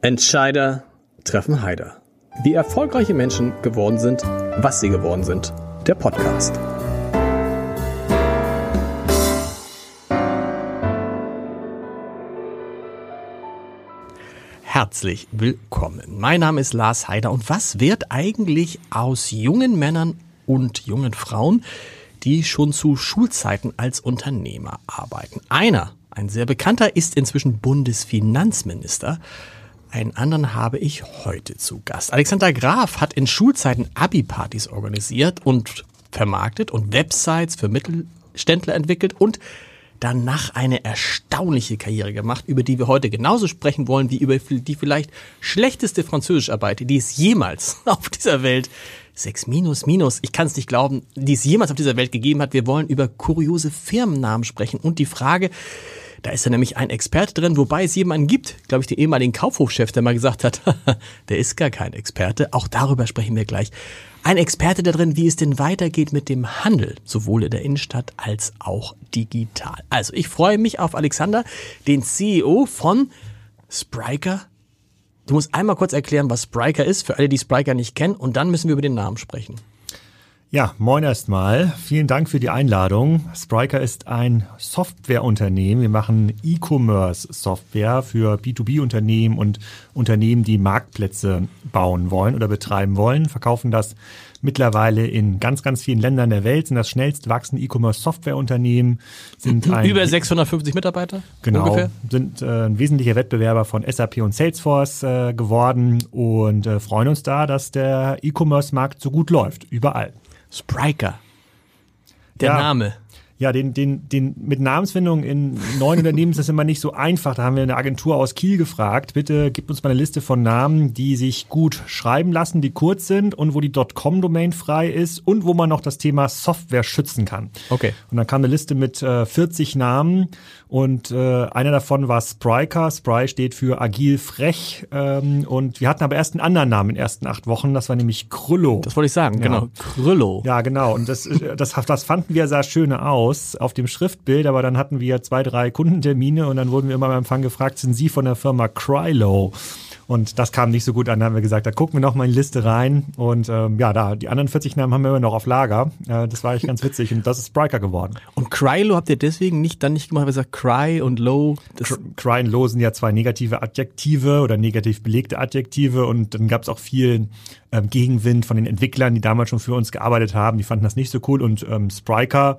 Entscheider treffen Heider. Wie erfolgreiche Menschen geworden sind, was sie geworden sind. Der Podcast. Herzlich willkommen. Mein Name ist Lars Heider und was wird eigentlich aus jungen Männern und jungen Frauen, die schon zu Schulzeiten als Unternehmer arbeiten? Einer, ein sehr bekannter, ist inzwischen Bundesfinanzminister. Einen anderen habe ich heute zu Gast. Alexander Graf hat in Schulzeiten Abi-Partys organisiert und vermarktet und Websites für Mittelständler entwickelt und danach eine erstaunliche Karriere gemacht, über die wir heute genauso sprechen wollen wie über die vielleicht schlechteste Französischarbeit, die es jemals auf dieser Welt sechs minus minus, ich kann es nicht glauben, die es jemals auf dieser Welt gegeben hat. Wir wollen über kuriose Firmennamen sprechen und die Frage, da ist ja nämlich ein Experte drin, wobei es jemanden gibt, glaube ich, den ehemaligen Kaufhofchef, der mal gesagt hat, der ist gar kein Experte. Auch darüber sprechen wir gleich. Ein Experte da drin, wie es denn weitergeht mit dem Handel, sowohl in der Innenstadt als auch digital. Also, ich freue mich auf Alexander, den CEO von Spriker. Du musst einmal kurz erklären, was Spriker ist, für alle, die Spriker nicht kennen, und dann müssen wir über den Namen sprechen. Ja, moin erstmal. Vielen Dank für die Einladung. Spriker ist ein Softwareunternehmen. Wir machen E-Commerce-Software für B2B-Unternehmen und Unternehmen, die Marktplätze bauen wollen oder betreiben wollen, verkaufen das mittlerweile in ganz, ganz vielen Ländern der Welt, sind das schnellst wachsende E-Commerce-Softwareunternehmen, sind ein, über 650 Mitarbeiter genau, ungefähr. sind äh, ein wesentlicher Wettbewerber von SAP und Salesforce äh, geworden und äh, freuen uns da, dass der E-Commerce-Markt so gut läuft, überall. Spriker. Der Ja. Name. Ja, den, den, den, mit Namensfindung in neuen Unternehmen ist das immer nicht so einfach. Da haben wir eine Agentur aus Kiel gefragt. Bitte gib uns mal eine Liste von Namen, die sich gut schreiben lassen, die kurz sind und wo die .com-Domain frei ist und wo man noch das Thema Software schützen kann. Okay. Und dann kam eine Liste mit äh, 40 Namen und äh, einer davon war Spryker. Spry steht für agil frech ähm, und wir hatten aber erst einen anderen Namen in den ersten acht Wochen. Das war nämlich Krüllo. Das wollte ich sagen, Ja. genau. Krüllo. Ja, genau. Und das, äh, das, das fanden wir sah schön aus auf dem Schriftbild, aber dann hatten wir zwei, drei Kundentermine und dann wurden wir immer beim Empfang gefragt, sind Sie von der Firma Krylo? Und das kam nicht so gut an. Da haben wir gesagt, da gucken wir noch mal in die Liste rein. Und ähm, ja, da die anderen 40 Namen haben wir immer noch auf Lager. Äh, das war echt ganz witzig. Und das ist Spriker geworden. Und Crylo habt ihr deswegen nicht dann nicht gemacht, weil ihr sagt Cry und Low. Cry und Low sind ja zwei negative Adjektive oder negativ belegte Adjektive und dann gab es auch viel ähm, Gegenwind von den Entwicklern, die damals schon für uns gearbeitet haben. Die fanden das nicht so cool und ähm, Spriker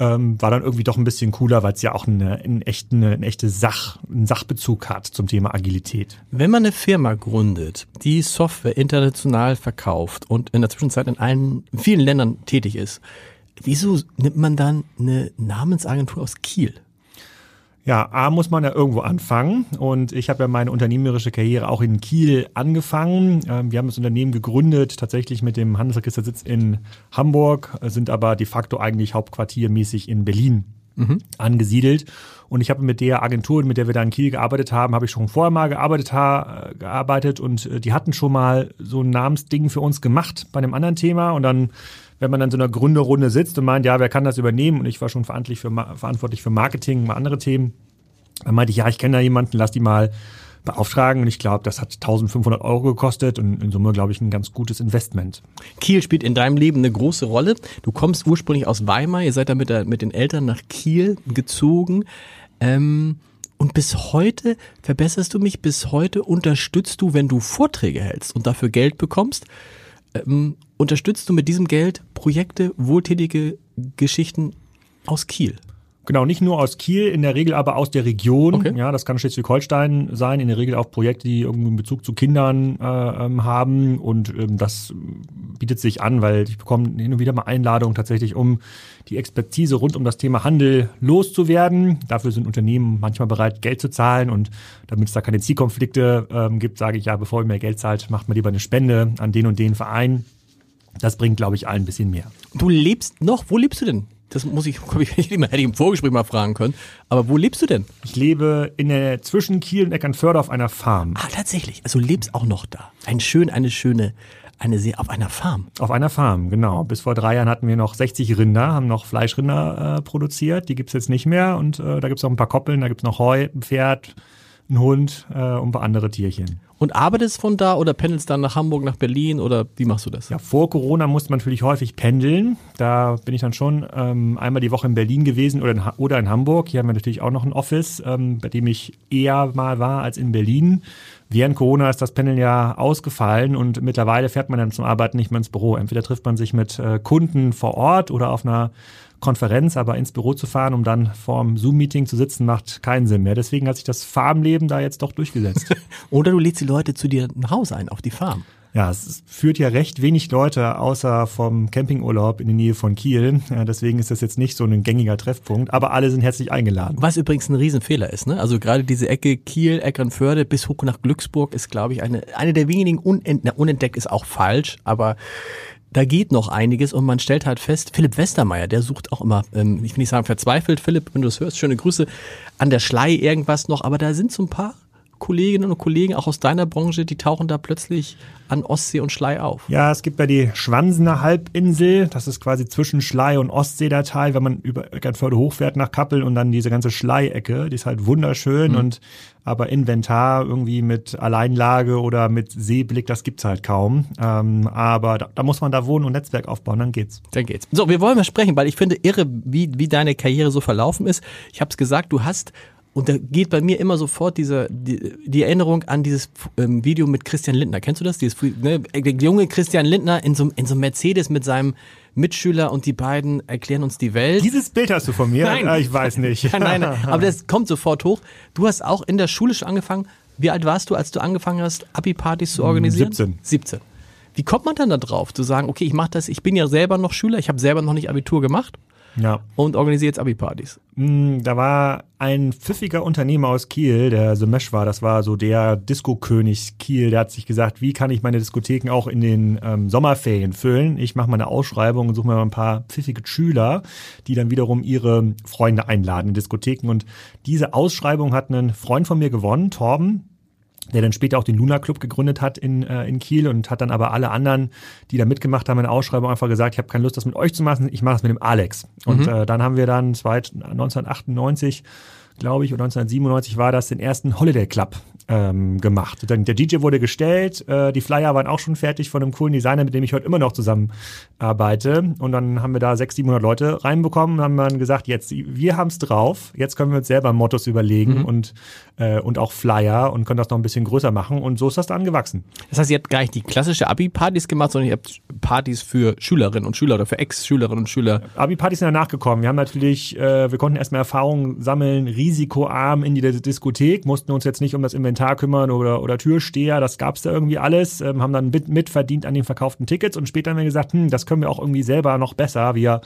ähm, war dann irgendwie doch ein bisschen cooler, weil es ja auch eine, einen echten, eine echte Sach, einen Sachbezug hat zum Thema Agilität. wenn man eine Firma gründet, die Software international verkauft und in der Zwischenzeit in allen vielen Ländern tätig ist, wieso nimmt man dann eine Namensagentur aus Kiel? Ja, A muss man ja irgendwo anfangen und ich habe ja meine unternehmerische Karriere auch in Kiel angefangen. Ähm, Wir haben das Unternehmen gegründet, tatsächlich mit dem Handelsregistersitz in Hamburg, sind aber de facto eigentlich hauptquartiermäßig in Berlin angesiedelt. Und ich habe mit der Agentur, mit der wir da in Kiel gearbeitet haben, habe ich schon vorher mal gearbeitet, ha, gearbeitet und äh, die hatten schon mal so ein Namensding für uns gemacht bei einem anderen Thema und dann wenn man dann so in einer Gründerrunde sitzt und meint, ja, wer kann das übernehmen? Und ich war schon verantwortlich für, verantwortlich für Marketing, mal andere Themen. Dann meinte ich, ja, ich kenne da jemanden, lass die mal beauftragen. Und ich glaube, das hat 1500 Euro gekostet und in Summe, glaube ich, ein ganz gutes Investment. Kiel spielt in deinem Leben eine große Rolle. Du kommst ursprünglich aus Weimar, ihr seid da mit, der, mit den Eltern nach Kiel gezogen. Ähm, und bis heute verbesserst du mich, bis heute unterstützt du, wenn du Vorträge hältst und dafür Geld bekommst, ähm, unterstützt du mit diesem Geld Projekte, wohltätige Geschichten aus Kiel. Genau, nicht nur aus Kiel, in der Regel aber aus der Region. Okay. Ja, das kann Schleswig-Holstein sein, in der Regel auch Projekte, die irgendwie einen Bezug zu Kindern äh, ähm, haben. Und ähm, das bietet sich an, weil ich bekomme hin und wieder mal Einladungen tatsächlich, um die Expertise rund um das Thema Handel loszuwerden. Dafür sind Unternehmen manchmal bereit, Geld zu zahlen. Und damit es da keine Zielkonflikte ähm, gibt, sage ich ja, bevor ihr mehr Geld zahlt, macht mal lieber eine Spende an den und den Verein. Das bringt, glaube ich, allen ein bisschen mehr. Du lebst noch, wo lebst du denn? Das muss ich, glaub ich, hätte ich im Vorgespräch mal fragen können. Aber wo lebst du denn? Ich lebe in der zwischen Kiel und Eckernförde auf einer Farm. Ah, tatsächlich. Also du lebst auch noch da. Ein schön, eine schöne, eine sehr, auf einer Farm. Auf einer Farm, genau. Bis vor drei Jahren hatten wir noch 60 Rinder, haben noch Fleischrinder äh, produziert. Die gibt's jetzt nicht mehr. Und äh, da gibt's noch ein paar Koppeln, da gibt's noch Heu, ein Pferd, ein Hund äh, und ein paar andere Tierchen. Und arbeitest von da oder pendelst dann nach Hamburg, nach Berlin oder wie machst du das? Ja, vor Corona musste man natürlich häufig pendeln. Da bin ich dann schon ähm, einmal die Woche in Berlin gewesen oder in, oder in Hamburg. Hier haben wir natürlich auch noch ein Office, ähm, bei dem ich eher mal war als in Berlin. Während Corona ist das Pendeln ja ausgefallen und mittlerweile fährt man dann zum Arbeiten nicht mehr ins Büro. Entweder trifft man sich mit äh, Kunden vor Ort oder auf einer Konferenz, aber ins Büro zu fahren, um dann vorm Zoom-Meeting zu sitzen, macht keinen Sinn mehr. Deswegen hat sich das Farmleben da jetzt doch durchgesetzt. Oder du lädst die Leute zu dir nach Hause ein, auf die Farm. Ja, es führt ja recht wenig Leute außer vom Campingurlaub in die Nähe von Kiel. Ja, deswegen ist das jetzt nicht so ein gängiger Treffpunkt, aber alle sind herzlich eingeladen. Was übrigens ein Riesenfehler ist, ne? Also gerade diese Ecke Kiel, Eckernförde bis hoch nach Glücksburg ist, glaube ich, eine, eine der wenigen unent, na, unentdeckt ist auch falsch, aber da geht noch einiges und man stellt halt fest, Philipp Westermeier, der sucht auch immer, ähm, ich will nicht sagen verzweifelt, Philipp, wenn du das hörst, schöne Grüße, an der Schlei irgendwas noch, aber da sind so ein paar Kolleginnen und Kollegen auch aus deiner Branche, die tauchen da plötzlich an Ostsee und Schlei auf. Ja, es gibt ja die Schwansener Halbinsel, das ist quasi zwischen Schlei und Ostsee der Teil, wenn man über Eckernförde hochfährt nach Kappeln und dann diese ganze Schleiecke, die ist halt wunderschön mhm. und aber Inventar irgendwie mit Alleinlage oder mit Seeblick, das gibt's halt kaum. Ähm, aber da, da, muss man da wohnen und Netzwerk aufbauen, dann geht's. Dann geht's. So, wir wollen mal sprechen, weil ich finde irre, wie, wie deine Karriere so verlaufen ist. Ich habe es gesagt, du hast und da geht bei mir immer sofort diese, die, die Erinnerung an dieses ähm, Video mit Christian Lindner. Kennst du das? Dieses, ne, der junge Christian Lindner in so, in so einem Mercedes mit seinem Mitschüler und die beiden erklären uns die Welt. Dieses Bild hast du von mir? Nein. Ich weiß nicht. nein, nein, aber das kommt sofort hoch. Du hast auch in der Schule schon angefangen. Wie alt warst du, als du angefangen hast, Abi-Partys zu organisieren? 17. 17. Wie kommt man dann da drauf, zu sagen, okay, ich mache das, ich bin ja selber noch Schüler, ich habe selber noch nicht Abitur gemacht ja. und organisiere jetzt Abi-Partys. Mm, da war ein pfiffiger Unternehmer aus Kiel, der Semesh war, das war so der Disco-König Kiel, der hat sich gesagt, wie kann ich meine Diskotheken auch in den ähm, Sommerferien füllen? Ich mache mal eine Ausschreibung und suche mir mal ein paar pfiffige Schüler, die dann wiederum ihre Freunde einladen in Diskotheken. Und diese Ausschreibung hat einen Freund von mir gewonnen, Torben, der dann später auch den Luna Club gegründet hat in, äh, in Kiel und hat dann aber alle anderen, die da mitgemacht haben in der Ausschreibung, einfach gesagt, ich habe keine Lust, das mit euch zu machen, ich mache das mit dem Alex. Und mhm. äh, dann haben wir dann 1998 glaube ich, oder 1997 war das, den ersten Holiday Club ähm, gemacht. Der DJ wurde gestellt, äh, die Flyer waren auch schon fertig von einem coolen Designer, mit dem ich heute immer noch zusammenarbeite. Und dann haben wir da 600, 700 Leute reinbekommen und haben dann gesagt, jetzt, wir haben es drauf, jetzt können wir uns selber Mottos überlegen mhm. und, äh, und auch Flyer und können das noch ein bisschen größer machen. Und so ist das dann gewachsen. Das heißt, ihr habt gar nicht die klassische Abi-Partys gemacht, sondern ihr habt Partys für Schülerinnen und Schüler oder für Ex-Schülerinnen und Schüler. Abi-Partys sind danach gekommen. Wir haben natürlich, äh, wir konnten erstmal Erfahrungen sammeln, risikoarm in die Diskothek, mussten uns jetzt nicht um das Inventar Inventar kümmern oder, oder Türsteher, das gab's da irgendwie alles, ähm, haben dann mit, mitverdient an den verkauften Tickets und später haben wir gesagt, hm, das können wir auch irgendwie selber noch besser. Wir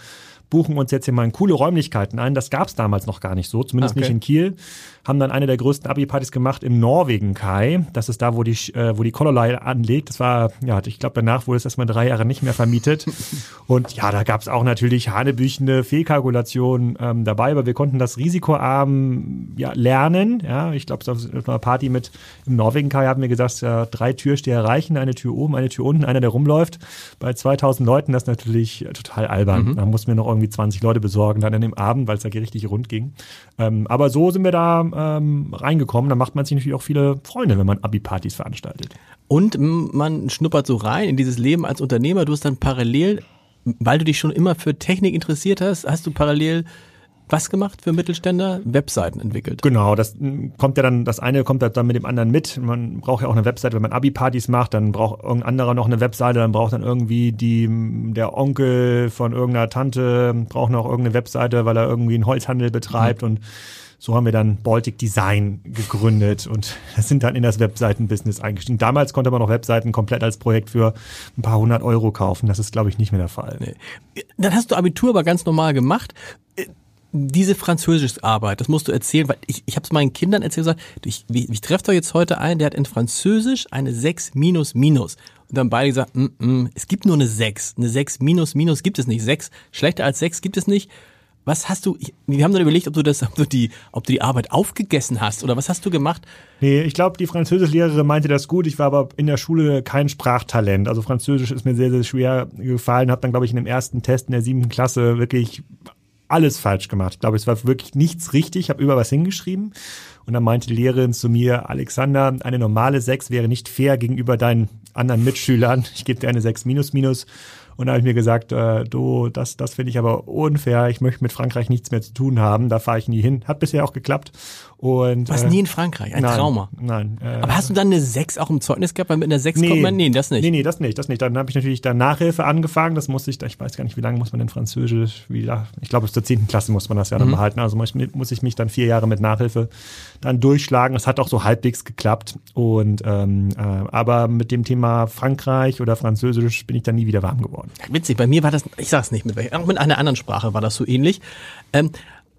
buchen uns jetzt hier mal in coole Räumlichkeiten ein. Das gab's damals noch gar nicht so, zumindest okay. nicht in Kiel haben dann eine der größten Abi-Partys gemacht im Norwegen Kai. Das ist da, wo die, äh, wo die Colorline anlegt. Das war, ja, ich glaube, danach wurde es erstmal drei Jahre nicht mehr vermietet. Und ja, da gab es auch natürlich hanebüchende Fehlkalkulationen ähm, dabei, aber wir konnten das risikoarm ja, lernen. Ja, ich glaube, auf einer Party mit im Norwegen Kai haben wir gesagt, ja, drei Türsteher reichen, eine Tür oben, eine Tür unten, einer, der rumläuft. Bei 2000 Leuten, das ist natürlich total albern. Mhm. Da mussten wir noch irgendwie 20 Leute besorgen dann an dem Abend, weil es da richtig rund ging. Ähm, aber so sind wir da ähm, reingekommen. Da macht man sich natürlich auch viele Freunde, wenn man Abi-Partys veranstaltet. Und man schnuppert so rein in dieses Leben als Unternehmer. Du hast dann parallel, weil du dich schon immer für Technik interessiert hast, hast du parallel was gemacht für Mittelständler? Webseiten entwickelt. Genau, das kommt ja dann, das eine kommt dann mit dem anderen mit. Man braucht ja auch eine Webseite, wenn man Abi-Partys macht, dann braucht irgendein anderer noch eine Webseite, dann braucht dann irgendwie die, der Onkel von irgendeiner Tante, braucht noch irgendeine Webseite, weil er irgendwie einen Holzhandel betreibt mhm. und so haben wir dann Baltic Design gegründet und sind dann in das Webseitenbusiness eingestiegen. Damals konnte man noch Webseiten komplett als Projekt für ein paar hundert Euro kaufen. Das ist, glaube ich, nicht mehr der Fall. Nee. Dann hast du Abitur aber ganz normal gemacht. Diese Französischarbeit, das musst du erzählen, weil ich, ich habe es meinen Kindern erzählt, gesagt, ich, ich, treffe doch jetzt heute einen, der hat in Französisch eine 6 minus minus. Und dann beide gesagt, mm, mm, es gibt nur eine 6. Eine 6 minus minus gibt es nicht. 6, schlechter als 6 gibt es nicht. Was hast du, wir haben dann überlegt, ob du das, ob du die, ob du die Arbeit aufgegessen hast oder was hast du gemacht? Nee, ich glaube, die Französischlehrerin meinte das gut. Ich war aber in der Schule kein Sprachtalent. Also Französisch ist mir sehr, sehr schwer gefallen. Habe dann, glaube ich, in dem ersten Test in der siebten Klasse wirklich alles falsch gemacht. Ich glaube, es war wirklich nichts richtig. Ich habe über was hingeschrieben. Und dann meinte die Lehrerin zu mir, Alexander, eine normale 6 wäre nicht fair gegenüber deinen anderen Mitschülern. Ich gebe dir eine 6 minus minus. Und da habe ich mir gesagt, äh, du, das, das finde ich aber unfair. Ich möchte mit Frankreich nichts mehr zu tun haben. Da fahre ich nie hin. Hat bisher auch geklappt. Und, du warst äh, nie in Frankreich, ein nein, Trauma. Nein. Äh, Aber hast du dann eine 6 auch im Zeugnis gehabt? Weil mit einer 6 kommt man, nee, das nicht. Nee, nee, das nicht, das nicht. Dann habe ich natürlich dann Nachhilfe angefangen. Das musste ich, ich weiß gar nicht, wie lange muss man denn Französisch, wie, ich glaube, bis zur 10. Klasse muss man das ja dann Mhm. behalten. Also muss ich, muss ich mich dann vier Jahre mit Nachhilfe dann durchschlagen. Das hat auch so halbwegs geklappt. Und ähm, äh, aber mit dem Thema Frankreich oder Französisch bin ich dann nie wieder warm geworden. Witzig, bei mir war das, ich sag's nicht mit welcher, auch mit einer anderen Sprache war das so ähnlich. Ähm,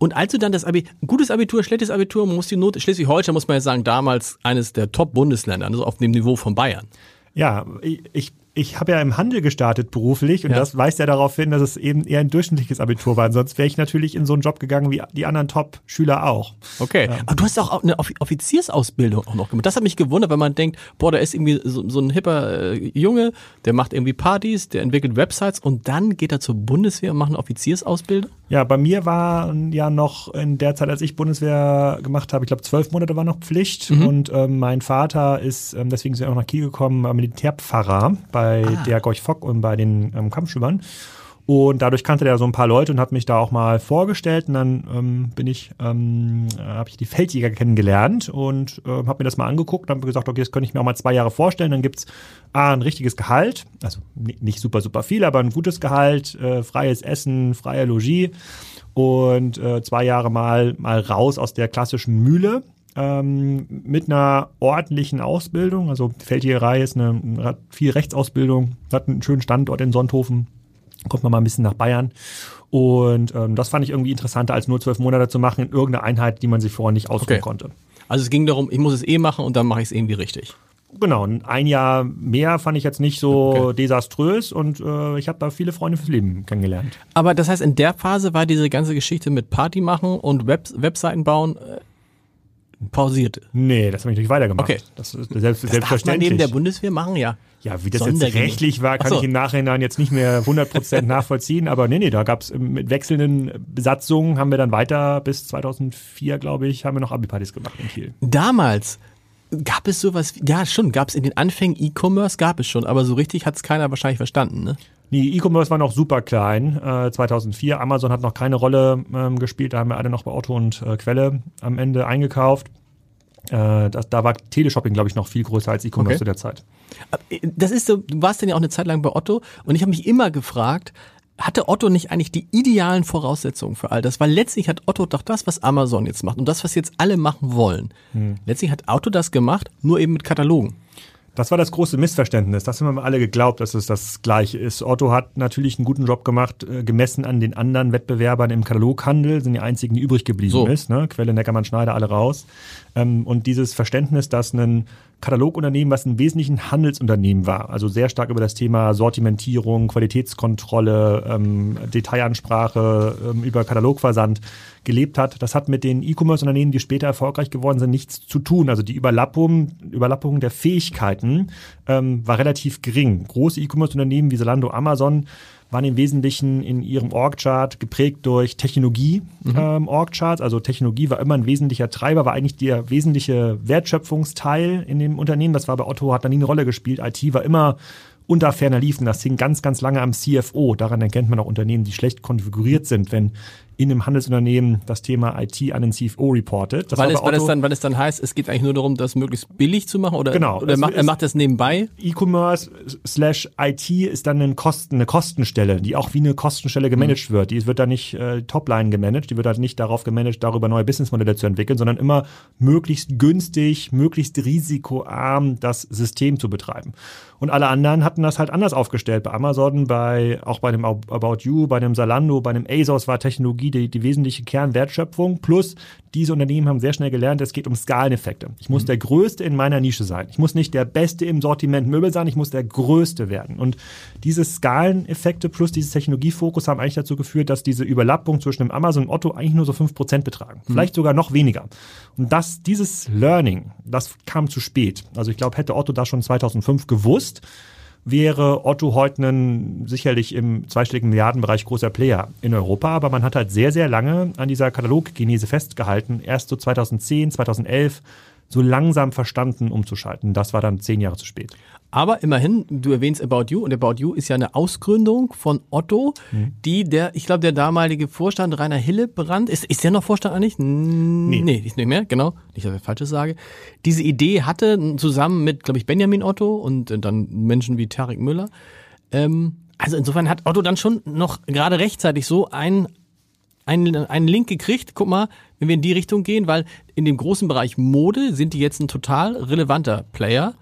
und als du dann das Abi, gutes Abitur, schlechtes Abitur, man muss die Note, Schleswig-Holstein muss man ja sagen, damals eines der Top-Bundesländer, also auf dem Niveau von Bayern. Ja, ich, ich, habe ja im Handel gestartet beruflich und Ja. das weist ja darauf hin, dass es eben eher ein durchschnittliches Abitur war. Sonst wäre ich natürlich in so einen Job gegangen wie die anderen Top-Schüler auch. Okay. Aber du hast auch eine Offi- Offiziersausbildung auch noch gemacht. Das hat mich gewundert, wenn man denkt, boah, da ist irgendwie so, so ein hipper äh, Junge, der macht irgendwie Partys, der entwickelt Websites und dann geht er zur Bundeswehr und macht eine Offiziersausbildung. Ja, bei mir war ja noch in der Zeit, als ich Bundeswehr gemacht habe, ich glaube zwölf Monate war noch Pflicht. Und ähm, mein Vater ist, ähm, deswegen sind wir auch nach Kiel gekommen, Militärpfarrer bei der Gorch Fock und bei den ähm, Kampfschülern. Und dadurch kannte der so ein paar Leute und hat mich da auch mal vorgestellt. Und dann ähm, bin ich, ähm, äh, habe ich die Feldjäger kennengelernt und äh, habe mir das mal angeguckt und habe gesagt, okay, das könnte ich mir auch mal zwei Jahre vorstellen. Dann gibt's A, ein richtiges Gehalt, also ni- nicht super, super viel, aber ein gutes Gehalt, äh, freies Essen, freie Logis und äh, zwei Jahre mal, mal raus aus der klassischen Mühle ähm, mit einer ordentlichen Ausbildung. Also Feldjägerei ist eine, hat viel Rechtsausbildung, hat einen schönen Standort in Sonthofen, kommt man mal ein bisschen nach Bayern. Und ähm, das fand ich irgendwie interessanter, als nur zwölf Monate zu machen in irgendeiner Einheit, die man sich vorher nicht aussuchen Okay. konnte. Also es ging darum, ich muss es eh machen und dann mache ich es irgendwie richtig. Genau, ein Jahr mehr fand ich jetzt nicht so Okay. desaströs und äh, ich habe da viele Freunde fürs Leben kennengelernt. Aber das heißt, in der Phase war diese ganze Geschichte mit Party machen und Web Webseiten bauen äh, pausiert. Nee, das habe ich nicht weitergemacht. Okay. Das ist selbst, Das darf man selbstverständlich. neben der Bundeswehr machen, ja. Ja, wie das jetzt rechtlich war, kann so. ich im Nachhinein jetzt nicht mehr 100% nachvollziehen. Aber nee, nee, da gab's mit wechselnden Besatzungen, haben wir dann weiter bis 2004, glaube ich, haben wir noch Abi-Partys gemacht in Kiel. Damals gab es sowas, ja schon, gab es in den Anfängen E-Commerce, gab es schon, aber so richtig hat es keiner wahrscheinlich verstanden, ne? Nee, E-Commerce war noch super klein, äh, 2004. Amazon hat noch keine Rolle ähm, gespielt. Da haben wir alle noch bei Otto und äh, Quelle am Ende eingekauft. Äh, das, da war Teleshopping, glaube ich, noch viel größer als E-Commerce Okay. zu der Zeit. Äh, Das ist so, du warst dann ja auch eine Zeit lang bei Otto und ich habe mich immer gefragt, hatte Otto nicht eigentlich die idealen Voraussetzungen für all das? Weil letztlich hat Otto doch das, was Amazon jetzt macht und das, was jetzt alle machen wollen. Letztlich hat Otto das gemacht, nur eben mit Katalogen. Das war das große Missverständnis. Das haben wir alle geglaubt, dass es das Gleiche ist. Otto hat natürlich einen guten Job gemacht, äh, gemessen an den anderen Wettbewerbern im Kataloghandel, sind die einzigen, die übrig geblieben So. ist. Ne? Quelle, Neckermann, Schneider, alle raus. Ähm, und dieses Verständnis, dass ein Katalogunternehmen, was im Wesentlichen Handelsunternehmen war, also sehr stark über das Thema Sortimentierung, Qualitätskontrolle, ähm, Detailansprache, ähm, über Katalogversand gelebt hat, das hat mit den E-Commerce-Unternehmen, die später erfolgreich geworden sind, nichts zu tun. Also die Überlappung, Überlappung der Fähigkeiten ähm, war relativ gering. Große E-Commerce-Unternehmen wie Zalando, Amazon waren im Wesentlichen in ihrem Org-Chart geprägt durch Technologie ähm, Org-Charts. Also Technologie war immer ein wesentlicher Treiber, war eigentlich der wesentliche Wertschöpfungsteil in dem Unternehmen. Das war bei Otto, hat da nie eine Rolle gespielt. IT war immer unter ferner liefen. Das hing ganz, ganz lange am CFO. Daran erkennt man auch Unternehmen, die schlecht konfiguriert sind, wenn in einem Handelsunternehmen das Thema IT an den CFO reportet. Das weil, es, weil, es dann, weil es dann heißt, es geht eigentlich nur darum, das möglichst billig zu machen oder, Genau. oder macht, er macht das nebenbei. E-Commerce slash IT ist dann ein Kosten, eine Kostenstelle, die auch wie eine Kostenstelle gemanagt wird. Die wird da nicht äh, Topline gemanagt, die wird halt nicht darauf gemanagt, darüber neue Businessmodelle zu entwickeln, sondern immer möglichst günstig, möglichst risikoarm das System zu betreiben. Und alle anderen hatten das halt anders aufgestellt. Bei Amazon, bei auch bei dem About You, bei dem Zalando, bei dem ASOS war Technologie die, die wesentliche Kernwertschöpfung. Plus diese Unternehmen haben sehr schnell gelernt, es geht um Skaleneffekte. Ich muss der Größte in meiner Nische sein. Ich muss nicht der Beste im Sortiment Möbel sein, ich muss der Größte werden. Und diese Skaleneffekte plus dieses Technologiefokus haben eigentlich dazu geführt, dass diese Überlappung zwischen dem Amazon und Otto eigentlich nur so 5% betragen. Vielleicht sogar noch weniger. Und das, dieses Learning, das kam zu spät. Also ich glaube, hätte Otto das schon 2005 gewusst, wäre Otto heute ein sicherlich im zweistelligen Milliardenbereich großer Player in Europa, aber man hat halt sehr, sehr lange an dieser Kataloggenese festgehalten. Erst so 2010, 2011 so langsam verstanden umzuschalten. Das war dann zehn Jahre zu spät. Aber immerhin, du erwähnst About You und About You ist ja eine Ausgründung von Otto, mhm. die der, ich glaube, der damalige Vorstand Rainer Hillebrand, ist, ist der noch Vorstand eigentlich? Nee. nee, ist nicht mehr, genau. Nicht, dass ich Falsches sage. Diese Idee hatte zusammen mit, glaube ich, Benjamin Otto und äh, dann Menschen wie Tarek Müller. Ähm, also insofern hat Otto dann schon noch gerade rechtzeitig so ein einen, einen Link gekriegt, guck mal, wenn wir in die Richtung gehen, weil in dem großen Bereich Mode sind die jetzt ein total relevanter Player.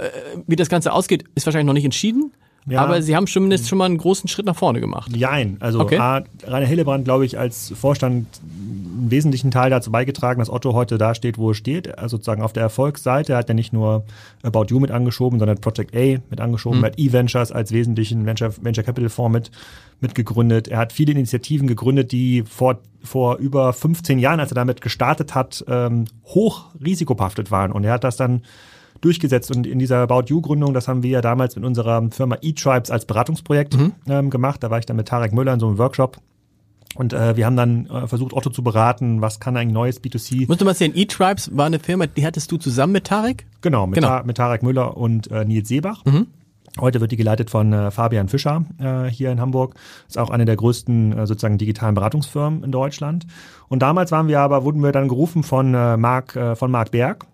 Äh, wie das Ganze ausgeht, ist wahrscheinlich noch nicht entschieden. Ja. Aber sie haben zumindest schon mal einen großen Schritt nach vorne gemacht. Jein. Also okay. A, Rainer Hillebrand, glaube ich, als Vorstand einen wesentlichen Teil dazu beigetragen, dass Otto heute da steht, wo er steht. Also sozusagen auf der Erfolgsseite hat er nicht nur About You mit angeschoben, sondern Project A mit angeschoben, mhm. hat E-Ventures als wesentlichen Venture, Venture Capital Fonds mit, mit gegründet. Er hat viele Initiativen gegründet, die vor, vor über 15 Jahren, als er damit gestartet hat, ähm, hoch risikobehaftet waren. Und er hat das dann durchgesetzt. Und in dieser About You-Gründung, das haben wir ja damals mit unserer Firma eTribes als Beratungsprojekt mhm. ähm, gemacht. Da war ich dann mit Tarek Müller in so einem Workshop. Und äh, wir haben dann äh, versucht, Otto zu beraten, was kann ein neues B2C. Musst du mal sehen, eTribes war eine Firma, die hattest du zusammen mit Tarek? Genau, mit, genau. Ta mit Tarek Müller und äh, Nils Seebach. Mhm. Heute wird die geleitet von äh, Fabian Fischer äh, hier in Hamburg. Ist auch eine der größten äh, sozusagen digitalen Beratungsfirmen in Deutschland. Und damals waren wir aber, wurden wir dann gerufen von äh, Marc äh, von Marc Berg,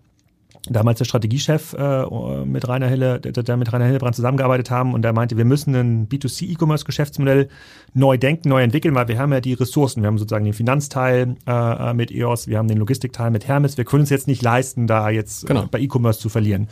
damals der Strategiechef äh, mit Rainer Hille, der, der mit Rainer Hillebrand zusammengearbeitet haben und der meinte, wir müssen ein B2C-E-Commerce-Geschäftsmodell neu denken, neu entwickeln, weil wir haben ja die Ressourcen. Wir haben sozusagen den Finanzteil äh, mit EOS, wir haben den Logistikteil mit Hermes. Wir können uns jetzt nicht leisten, da jetzt genau. äh, bei E-Commerce zu verlieren.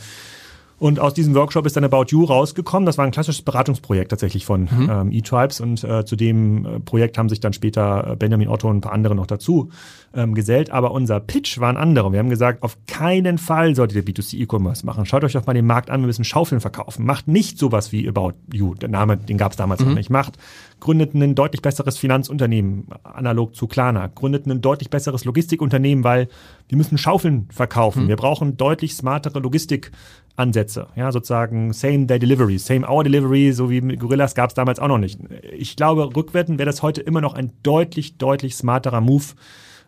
Und aus diesem Workshop ist dann About You rausgekommen. Das war ein klassisches Beratungsprojekt tatsächlich von mhm. ähm, E-Tribes. Und äh, zu dem äh, Projekt haben sich dann später äh, Benjamin Otto und ein paar andere noch dazu ähm, gesellt. Aber unser Pitch war ein anderer. Wir haben gesagt, auf keinen Fall solltet ihr B2C E-Commerce machen. Schaut euch doch mal den Markt an, wir müssen Schaufeln verkaufen. Macht nicht sowas wie About You. Der Name, den gab es damals mhm. noch nicht. Macht, gründet ein deutlich besseres Finanzunternehmen, analog zu Klarna. Gründet ein deutlich besseres Logistikunternehmen, weil wir müssen Schaufeln verkaufen. Mhm. Wir brauchen deutlich smartere Logistik Ansätze. Ja, sozusagen Same-Day-Delivery, Same-Hour-Delivery, so wie mit Gorillas gab es damals auch noch nicht. Ich glaube, rückwärtend wäre das heute immer noch ein deutlich, deutlich smarterer Move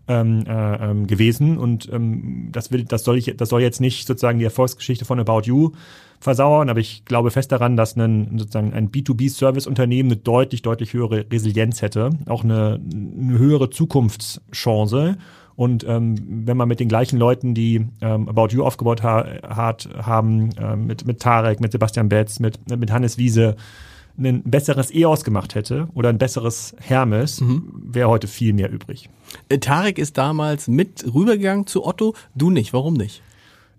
ähm, äh, ähm, gewesen. Und ähm, das, will, das, soll ich, das soll jetzt nicht sozusagen die Erfolgsgeschichte von About You versauern, aber ich glaube fest daran, dass ein, sozusagen ein B2B-Service-Unternehmen eine deutlich, deutlich höhere Resilienz hätte, auch eine, eine höhere Zukunftschance und ähm, wenn man mit den gleichen Leuten, die ähm, About You aufgebaut ha hat, haben, äh, mit, mit Tarek, mit Sebastian Betz, mit, mit Hannes Wiese, ein besseres EOS gemacht hätte oder ein besseres Hermes, mhm. wäre heute viel mehr übrig. Äh, Tarek ist damals mit rübergegangen zu Otto, du nicht. Warum nicht?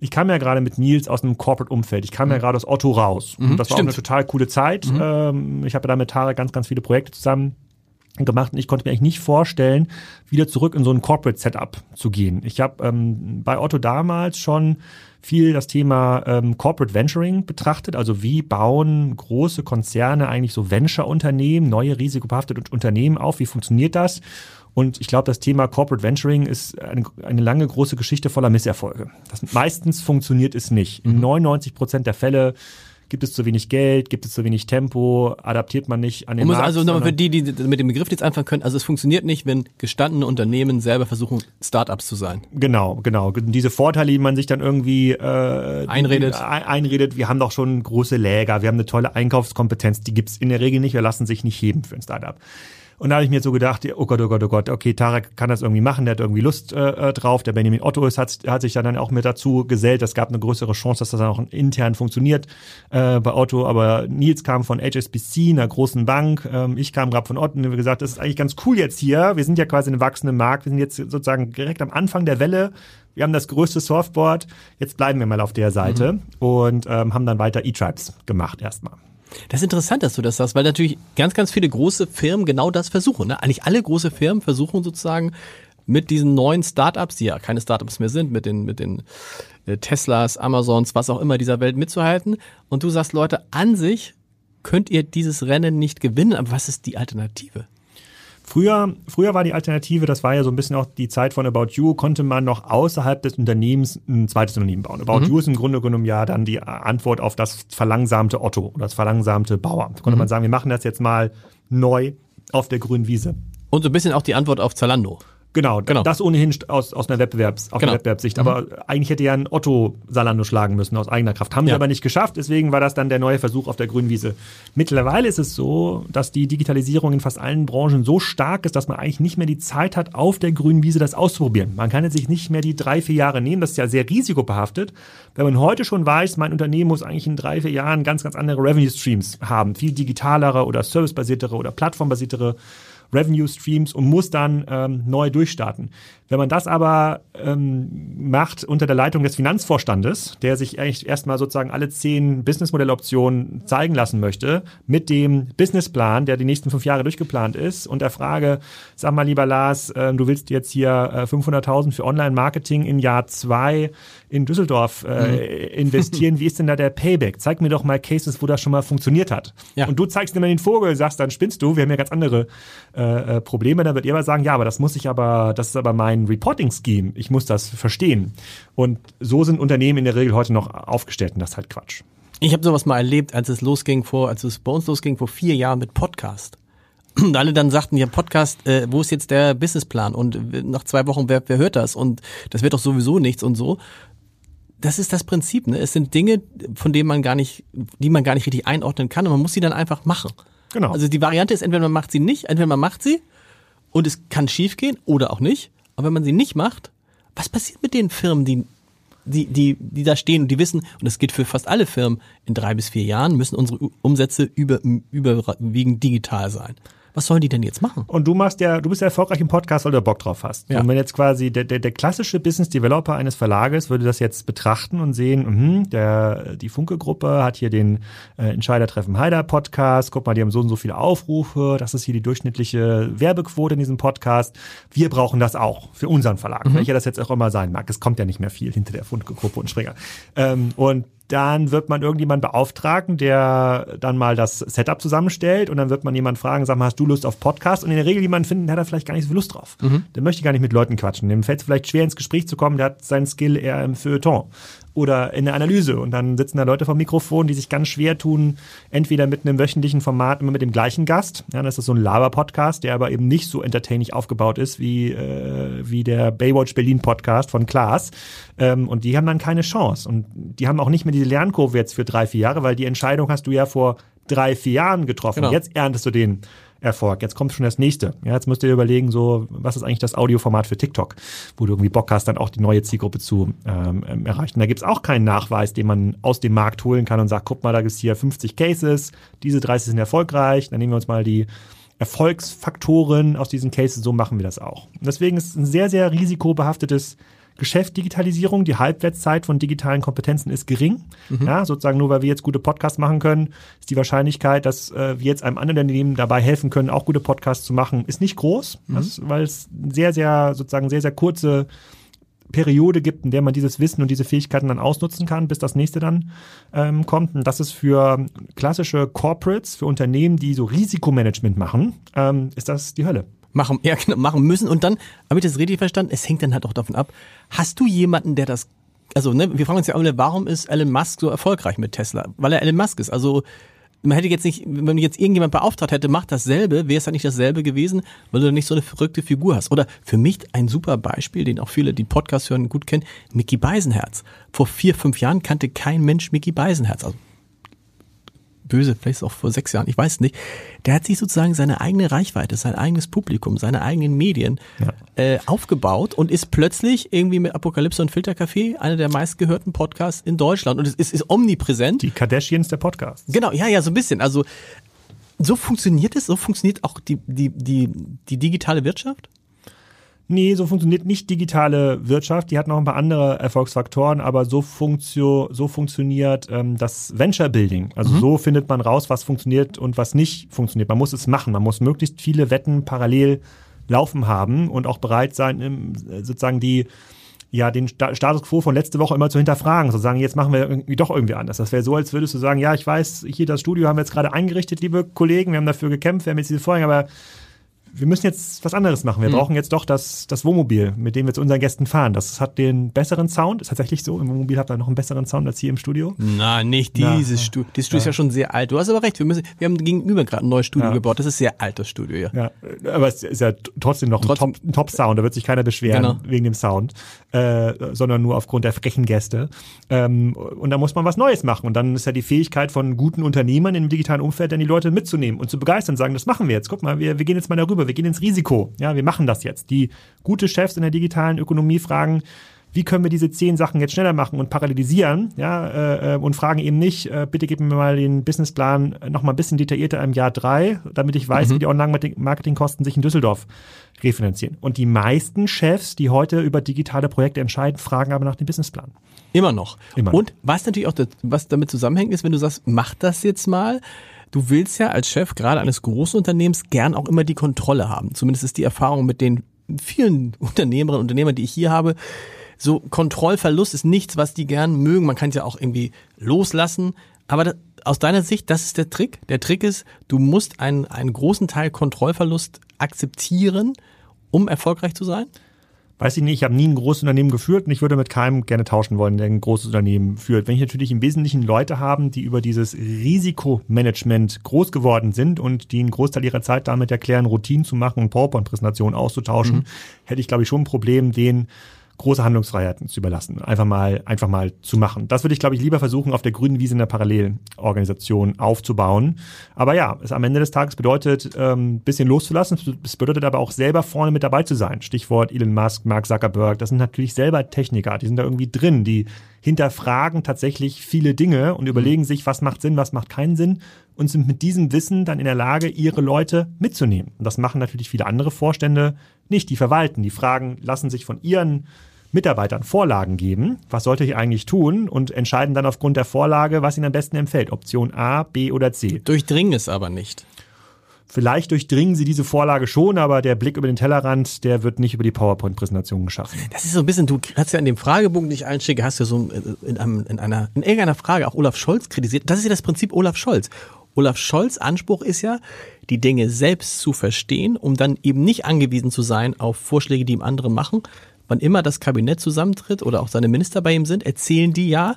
ich kam ja gerade mit Nils aus einem Corporate-Umfeld. Ich kam mhm. ja gerade aus Otto raus. Mhm, und das war stimmt. auch eine total coole Zeit. Mhm. Ähm, ich habe da mit Tarek ganz, ganz viele Projekte zusammen gemacht und ich konnte mir eigentlich nicht vorstellen, wieder zurück in so ein Corporate Setup zu gehen. Ich habe ähm, bei Otto damals schon viel das Thema ähm, Corporate Venturing betrachtet, also wie bauen große Konzerne eigentlich so Venture-Unternehmen, neue risikobehaftete Unternehmen auf, wie funktioniert das? Und ich glaube, das Thema Corporate Venturing ist eine, eine, lange große Geschichte voller Misserfolge. Das, meistens funktioniert es nicht. In 99 mhm. Prozent der Fälle Gibt es zu wenig Geld? Gibt es zu wenig Tempo? Adaptiert man nicht an den Markt? Also nochmal für die, die mit dem Begriff jetzt anfangen können, also es funktioniert nicht, wenn gestandene Unternehmen selber versuchen, Startups zu sein. Genau, genau. Diese Vorteile, die man sich dann irgendwie äh, einredet. einredet, wir haben doch schon große Läger, wir haben eine tolle Einkaufskompetenz, die gibt's in der Regel nicht, wir lassen sich nicht heben für ein Startup. Und da habe ich mir so gedacht, oh Gott, oh Gott, oh Gott, okay, Tarek kann das irgendwie machen, der hat irgendwie Lust äh, äh drauf. Der Benjamin Otto ist, hat, hat sich dann auch mit dazu gesellt. Es gab eine größere Chance, dass das dann auch intern funktioniert äh, bei Otto. Aber Nils kam von HSBC, einer großen Bank. Ähm, ich kam gerade von Otto und habe gesagt, das ist eigentlich ganz cool jetzt hier. Wir sind ja quasi ein wachsender Markt. Wir sind jetzt sozusagen direkt am Anfang der Welle. Wir haben das größte Surfboard. Jetzt bleiben wir mal auf der Seite mhm. und ähm, haben dann weiter E-Tribes gemacht erstmal. Das ist interessant, dass du das sagst, weil natürlich ganz, ganz viele große Firmen genau das versuchen. Ne? Eigentlich alle große Firmen versuchen sozusagen mit diesen neuen Startups, die ja keine Startups mehr sind, mit den, mit den äh, Teslas, Amazons, was auch immer dieser Welt mitzuhalten. Und du sagst, Leute, an sich könnt ihr dieses Rennen nicht gewinnen, aber was ist die Alternative? Früher, früher war die Alternative, das war ja so ein bisschen auch die Zeit von About You, konnte man noch außerhalb des Unternehmens ein zweites Unternehmen bauen. About mhm. You ist im Grunde genommen ja dann die Antwort auf das verlangsamte Otto oder das verlangsamte Bauer. Da konnte mhm. man sagen, wir machen das jetzt mal neu auf der grünen Wiese. Und so ein bisschen auch die Antwort auf Zalando. Genau, genau. das ohnehin aus, aus einer Wettbewerbs, aus genau. einer Wettbewerbssicht. Mhm. Aber eigentlich hätte ja ein Otto Salando schlagen müssen aus eigener Kraft. Haben ja. sie aber nicht geschafft, deswegen war das dann der neue Versuch auf der grünen Wiese. Mittlerweile ist es so, dass die Digitalisierung in fast allen Branchen so stark ist, dass man eigentlich nicht mehr die Zeit hat, auf der grünen Wiese das auszuprobieren. Man kann jetzt sich nicht mehr die drei, vier Jahre nehmen, das ist ja sehr risikobehaftet. Wenn man heute schon weiß, mein Unternehmen muss eigentlich in drei, vier Jahren ganz, ganz andere Revenue Streams haben, viel digitalere oder servicebasiertere oder plattformbasiertere Revenue Streams und muss dann ähm, neu durchstarten. Wenn man das aber ähm, macht unter der Leitung des Finanzvorstandes, der sich eigentlich erstmal sozusagen alle zehn Businessmodelloptionen zeigen lassen möchte, mit dem Businessplan, der die nächsten fünf Jahre durchgeplant ist, und der Frage, sag mal lieber Lars, äh, du willst jetzt hier äh, 500.000 für Online-Marketing in Jahr zwei in Düsseldorf äh, mhm. investieren. Wie ist denn da der Payback? Zeig mir doch mal Cases, wo das schon mal funktioniert hat. Ja. Und du zeigst mal den Vogel, sagst, dann spinnst du. Wir haben ja ganz andere äh, äh Probleme. Dann wird ihr aber sagen, ja, aber das muss ich aber, das ist aber mein Reporting-Scheme. Ich muss das verstehen. Und so sind Unternehmen in der Regel heute noch aufgestellt und das ist halt Quatsch. Ich habe sowas mal erlebt, als es losging vor, als es bei uns losging vor vier Jahren mit Podcast. Und alle dann sagten, ja, Podcast, äh, wo ist jetzt der Businessplan? Und nach zwei Wochen, wer, wer hört das? Und das wird doch sowieso nichts und so das ist das Prinzip, ne? Es sind Dinge, von denen man gar nicht, die man gar nicht richtig einordnen kann und man muss sie dann einfach machen. Genau. Also die Variante ist entweder man macht sie nicht, entweder man macht sie und es kann schiefgehen oder auch nicht. Aber wenn man sie nicht macht, was passiert mit den Firmen, die die, die, die da stehen und die wissen, und das gilt für fast alle Firmen, in drei bis vier Jahren müssen unsere Umsätze über, überwiegend digital sein was sollen die denn jetzt machen? Und du machst ja, du bist ja erfolgreich im Podcast, weil du Bock drauf hast. Ja. Und wenn jetzt quasi der, der, der klassische Business Developer eines Verlages würde das jetzt betrachten und sehen, mh, der, die Funke-Gruppe hat hier den äh, Entscheidertreffen Heider Podcast, guck mal, die haben so und so viele Aufrufe, das ist hier die durchschnittliche Werbequote in diesem Podcast. Wir brauchen das auch für unseren Verlag, mhm. welcher das jetzt auch immer sein mag. Es kommt ja nicht mehr viel hinter der Funke-Gruppe und Springer. Ähm, und dann wird man irgendjemand beauftragen, der dann mal das Setup zusammenstellt und dann wird man jemand fragen, sag mal, hast du Lust auf Podcast? Und in der Regel jemanden finden, der hat da vielleicht gar nicht so viel Lust drauf. Mhm. Der möchte gar nicht mit Leuten quatschen. Dem fällt es vielleicht schwer ins Gespräch zu kommen, der hat seinen Skill eher im Feuilleton oder in der Analyse. Und dann sitzen da Leute vom Mikrofon, die sich ganz schwer tun, entweder mit einem wöchentlichen Format immer mit dem gleichen Gast. Ja, das ist so ein Laber-Podcast, der aber eben nicht so entertaining aufgebaut ist wie, äh, wie der Baywatch Berlin Podcast von Klaas. Ähm, und die haben dann keine Chance. Und die haben auch nicht mehr diese Lernkurve jetzt für drei, vier Jahre, weil die Entscheidung hast du ja vor drei, vier Jahren getroffen. Genau. Jetzt erntest du den Erfolg. Jetzt kommt schon das nächste. Ja, jetzt musst du dir überlegen, so, was ist eigentlich das Audioformat für TikTok, wo du irgendwie Bock hast, dann auch die neue Zielgruppe zu ähm, ähm erreichen. Da gibt's auch keinen Nachweis, den man aus dem Markt holen kann und sagt, guck mal, da gibt's hier 50 Cases, diese 30 sind erfolgreich, dann nehmen wir uns mal die Erfolgsfaktoren aus diesen Cases, so machen wir das auch. Deswegen ist es ein sehr, sehr risikobehaftetes Geschäft Digitalisierung. Die Halbwertszeit von digitalen Kompetenzen ist gering. Mhm. Ja, sozusagen nur weil wir jetzt gute Podcasts machen können, ist die Wahrscheinlichkeit, dass äh, wir jetzt einem anderen Unternehmen dabei helfen können, auch gute Podcasts zu machen, ist nicht groß, mhm. weil es sehr, sehr, sozusagen sehr, sehr kurze Periode gibt, in der man dieses Wissen und diese Fähigkeiten dann ausnutzen kann, bis das nächste dann ähm, kommt. Und das ist für klassische Corporates, für Unternehmen, die so Risikomanagement machen, ähm, ist das die Hölle machen, ja, genau, machen müssen. Und dann, habe ich das richtig verstanden? Es hängt dann halt auch davon ab, hast du jemanden, der das, also ne, wir fragen uns ja alle, warum ist Elon Musk so erfolgreich mit Tesla? Weil er Elon Musk ist. Also man hätte jetzt nicht, wenn jetzt irgendjemand beauftragt hätte, macht dasselbe, wäre es ja nicht dasselbe gewesen, weil du nicht so eine verrückte Figur hast. Oder für mich ein super Beispiel, den auch viele, die Podcast hören, gut kennen, Mickey Beisenherz. Vor vier, fünf Jahren kannte kein Mensch Mickey Beisenherz. Also böse, vielleicht auch vor sechs Jahren, ich weiß nicht, der hat sich sozusagen seine eigene Reichweite, sein eigenes Publikum, seine eigenen Medien ja. äh, aufgebaut und ist plötzlich irgendwie mit Apokalypse und Filtercafé einer der meistgehörten Podcasts in Deutschland und es ist, ist omnipräsent. Die Kardashians der Podcasts. Genau, ja, ja, so ein bisschen. Also so funktioniert es, so funktioniert auch die, die, die, die digitale Wirtschaft? Nee, so funktioniert nicht digitale Wirtschaft. Die hat noch ein paar andere Erfolgsfaktoren, aber so, funktio, so funktioniert ähm, das Venture Building. Also mhm. so findet man raus, was funktioniert und was nicht funktioniert. Man muss es machen. Man muss möglichst viele Wetten parallel laufen haben und auch bereit sein, sozusagen die ja, den Status quo von letzte Woche immer zu hinterfragen, zu sagen, jetzt machen wir irgendwie doch irgendwie anders. Das wäre so, als würdest du sagen, ja, ich weiß, hier das Studio haben wir jetzt gerade eingerichtet, liebe Kollegen, wir haben dafür gekämpft, wir haben jetzt diese Vorhänge, aber wir müssen jetzt was anderes machen. Wir mhm. brauchen jetzt doch das, das Wohnmobil, mit dem wir zu unseren Gästen fahren. Das hat den besseren Sound. Ist tatsächlich so. Im Wohnmobil habt ihr noch einen besseren Sound als hier im Studio. Na, nicht dieses Studio. Dieses Studio ja. ist ja schon sehr alt. Du hast aber recht. Wir, müssen, wir haben gegenüber gerade ein neues Studio ja. gebaut. Das ist sehr alt, das Studio, ja. Ja, aber es ist ja trotzdem noch Trotz, ein Top-Sound. Top da wird sich keiner beschweren genau. wegen dem Sound, äh, sondern nur aufgrund der frechen Gäste. Ähm, und da muss man was Neues machen. Und dann ist ja die Fähigkeit von guten Unternehmern im digitalen Umfeld, dann die Leute mitzunehmen und zu begeistern, sagen, das machen wir jetzt. Guck mal, wir, wir gehen jetzt mal darüber, wir gehen ins Risiko. Ja, wir machen das jetzt. Die gute Chefs in der digitalen Ökonomie fragen, wie können wir diese zehn Sachen jetzt schneller machen und parallelisieren, ja, äh, äh und fragen eben nicht, äh, bitte gib mir mal den Businessplan noch mal ein bisschen detaillierter im Jahr drei, damit ich weiß, mhm. wie die Online-Marketing-Kosten sich in Düsseldorf refinanzieren. Und die meisten Chefs, die heute über digitale Projekte entscheiden, fragen aber nach dem Businessplan. Immer noch. Immer noch. Und was natürlich auch, das, was damit zusammenhängt, ist, wenn du sagst, mach das jetzt mal, du willst ja als Chef gerade eines großen Unternehmens gern auch immer die Kontrolle haben. Zumindest ist die Erfahrung mit den vielen Unternehmerinnen und Unternehmern, die ich hier habe. So Kontrollverlust ist nichts, was die gern mögen. Man kann es ja auch irgendwie loslassen. Aber das, aus deiner Sicht, das ist der Trick. Der Trick ist, du musst einen, einen großen Teil Kontrollverlust akzeptieren, um erfolgreich zu sein? weiß ich nicht, ich habe nie ein großes Unternehmen geführt und ich würde mit keinem gerne tauschen wollen, der ein großes Unternehmen führt. Wenn ich natürlich im Wesentlichen Leute haben, die über dieses Risikomanagement groß geworden sind und die einen Großteil ihrer Zeit damit erklären, Routinen zu machen und PowerPoint-Präsentationen auszutauschen, mhm. hätte ich, glaube ich, schon ein Problem, den große Handlungsfreiheiten zu überlassen, einfach mal, einfach mal zu machen. Das würde ich, glaube ich, lieber versuchen, auf der grünen Wiese in der Parallelorganisation aufzubauen. Aber ja, es am Ende des Tages bedeutet, ähm, bisschen loszulassen. Es bedeutet aber auch selber vorne mit dabei zu sein. Stichwort Elon Musk, Mark Zuckerberg. Das sind natürlich selber Techniker. Die sind da irgendwie drin. Die hinterfragen tatsächlich viele Dinge und überlegen sich, was macht Sinn, was macht keinen Sinn und sind mit diesem Wissen dann in der Lage, ihre Leute mitzunehmen. Und das machen natürlich viele andere Vorstände nicht. Die verwalten, die fragen, lassen sich von ihren Mitarbeitern Vorlagen geben, was sollte ich eigentlich tun und entscheiden dann aufgrund der Vorlage, was ihnen am besten empfällt, Option A, B oder C. Durchdringen es aber nicht. Vielleicht durchdringen sie diese Vorlage schon, aber der Blick über den Tellerrand, der wird nicht über die PowerPoint-Präsentation geschaffen. Das ist so ein bisschen, du hast ja in dem Fragebogen, den ich einschicke, hast du so in, einem, in einer, in irgendeiner Frage auch Olaf Scholz kritisiert. Das ist ja das Prinzip Olaf Scholz. Olaf Scholz Anspruch ist ja, die Dinge selbst zu verstehen, um dann eben nicht angewiesen zu sein auf Vorschläge, die ihm andere machen, wann immer das Kabinett zusammentritt oder auch seine Minister bei ihm sind, erzählen die ja,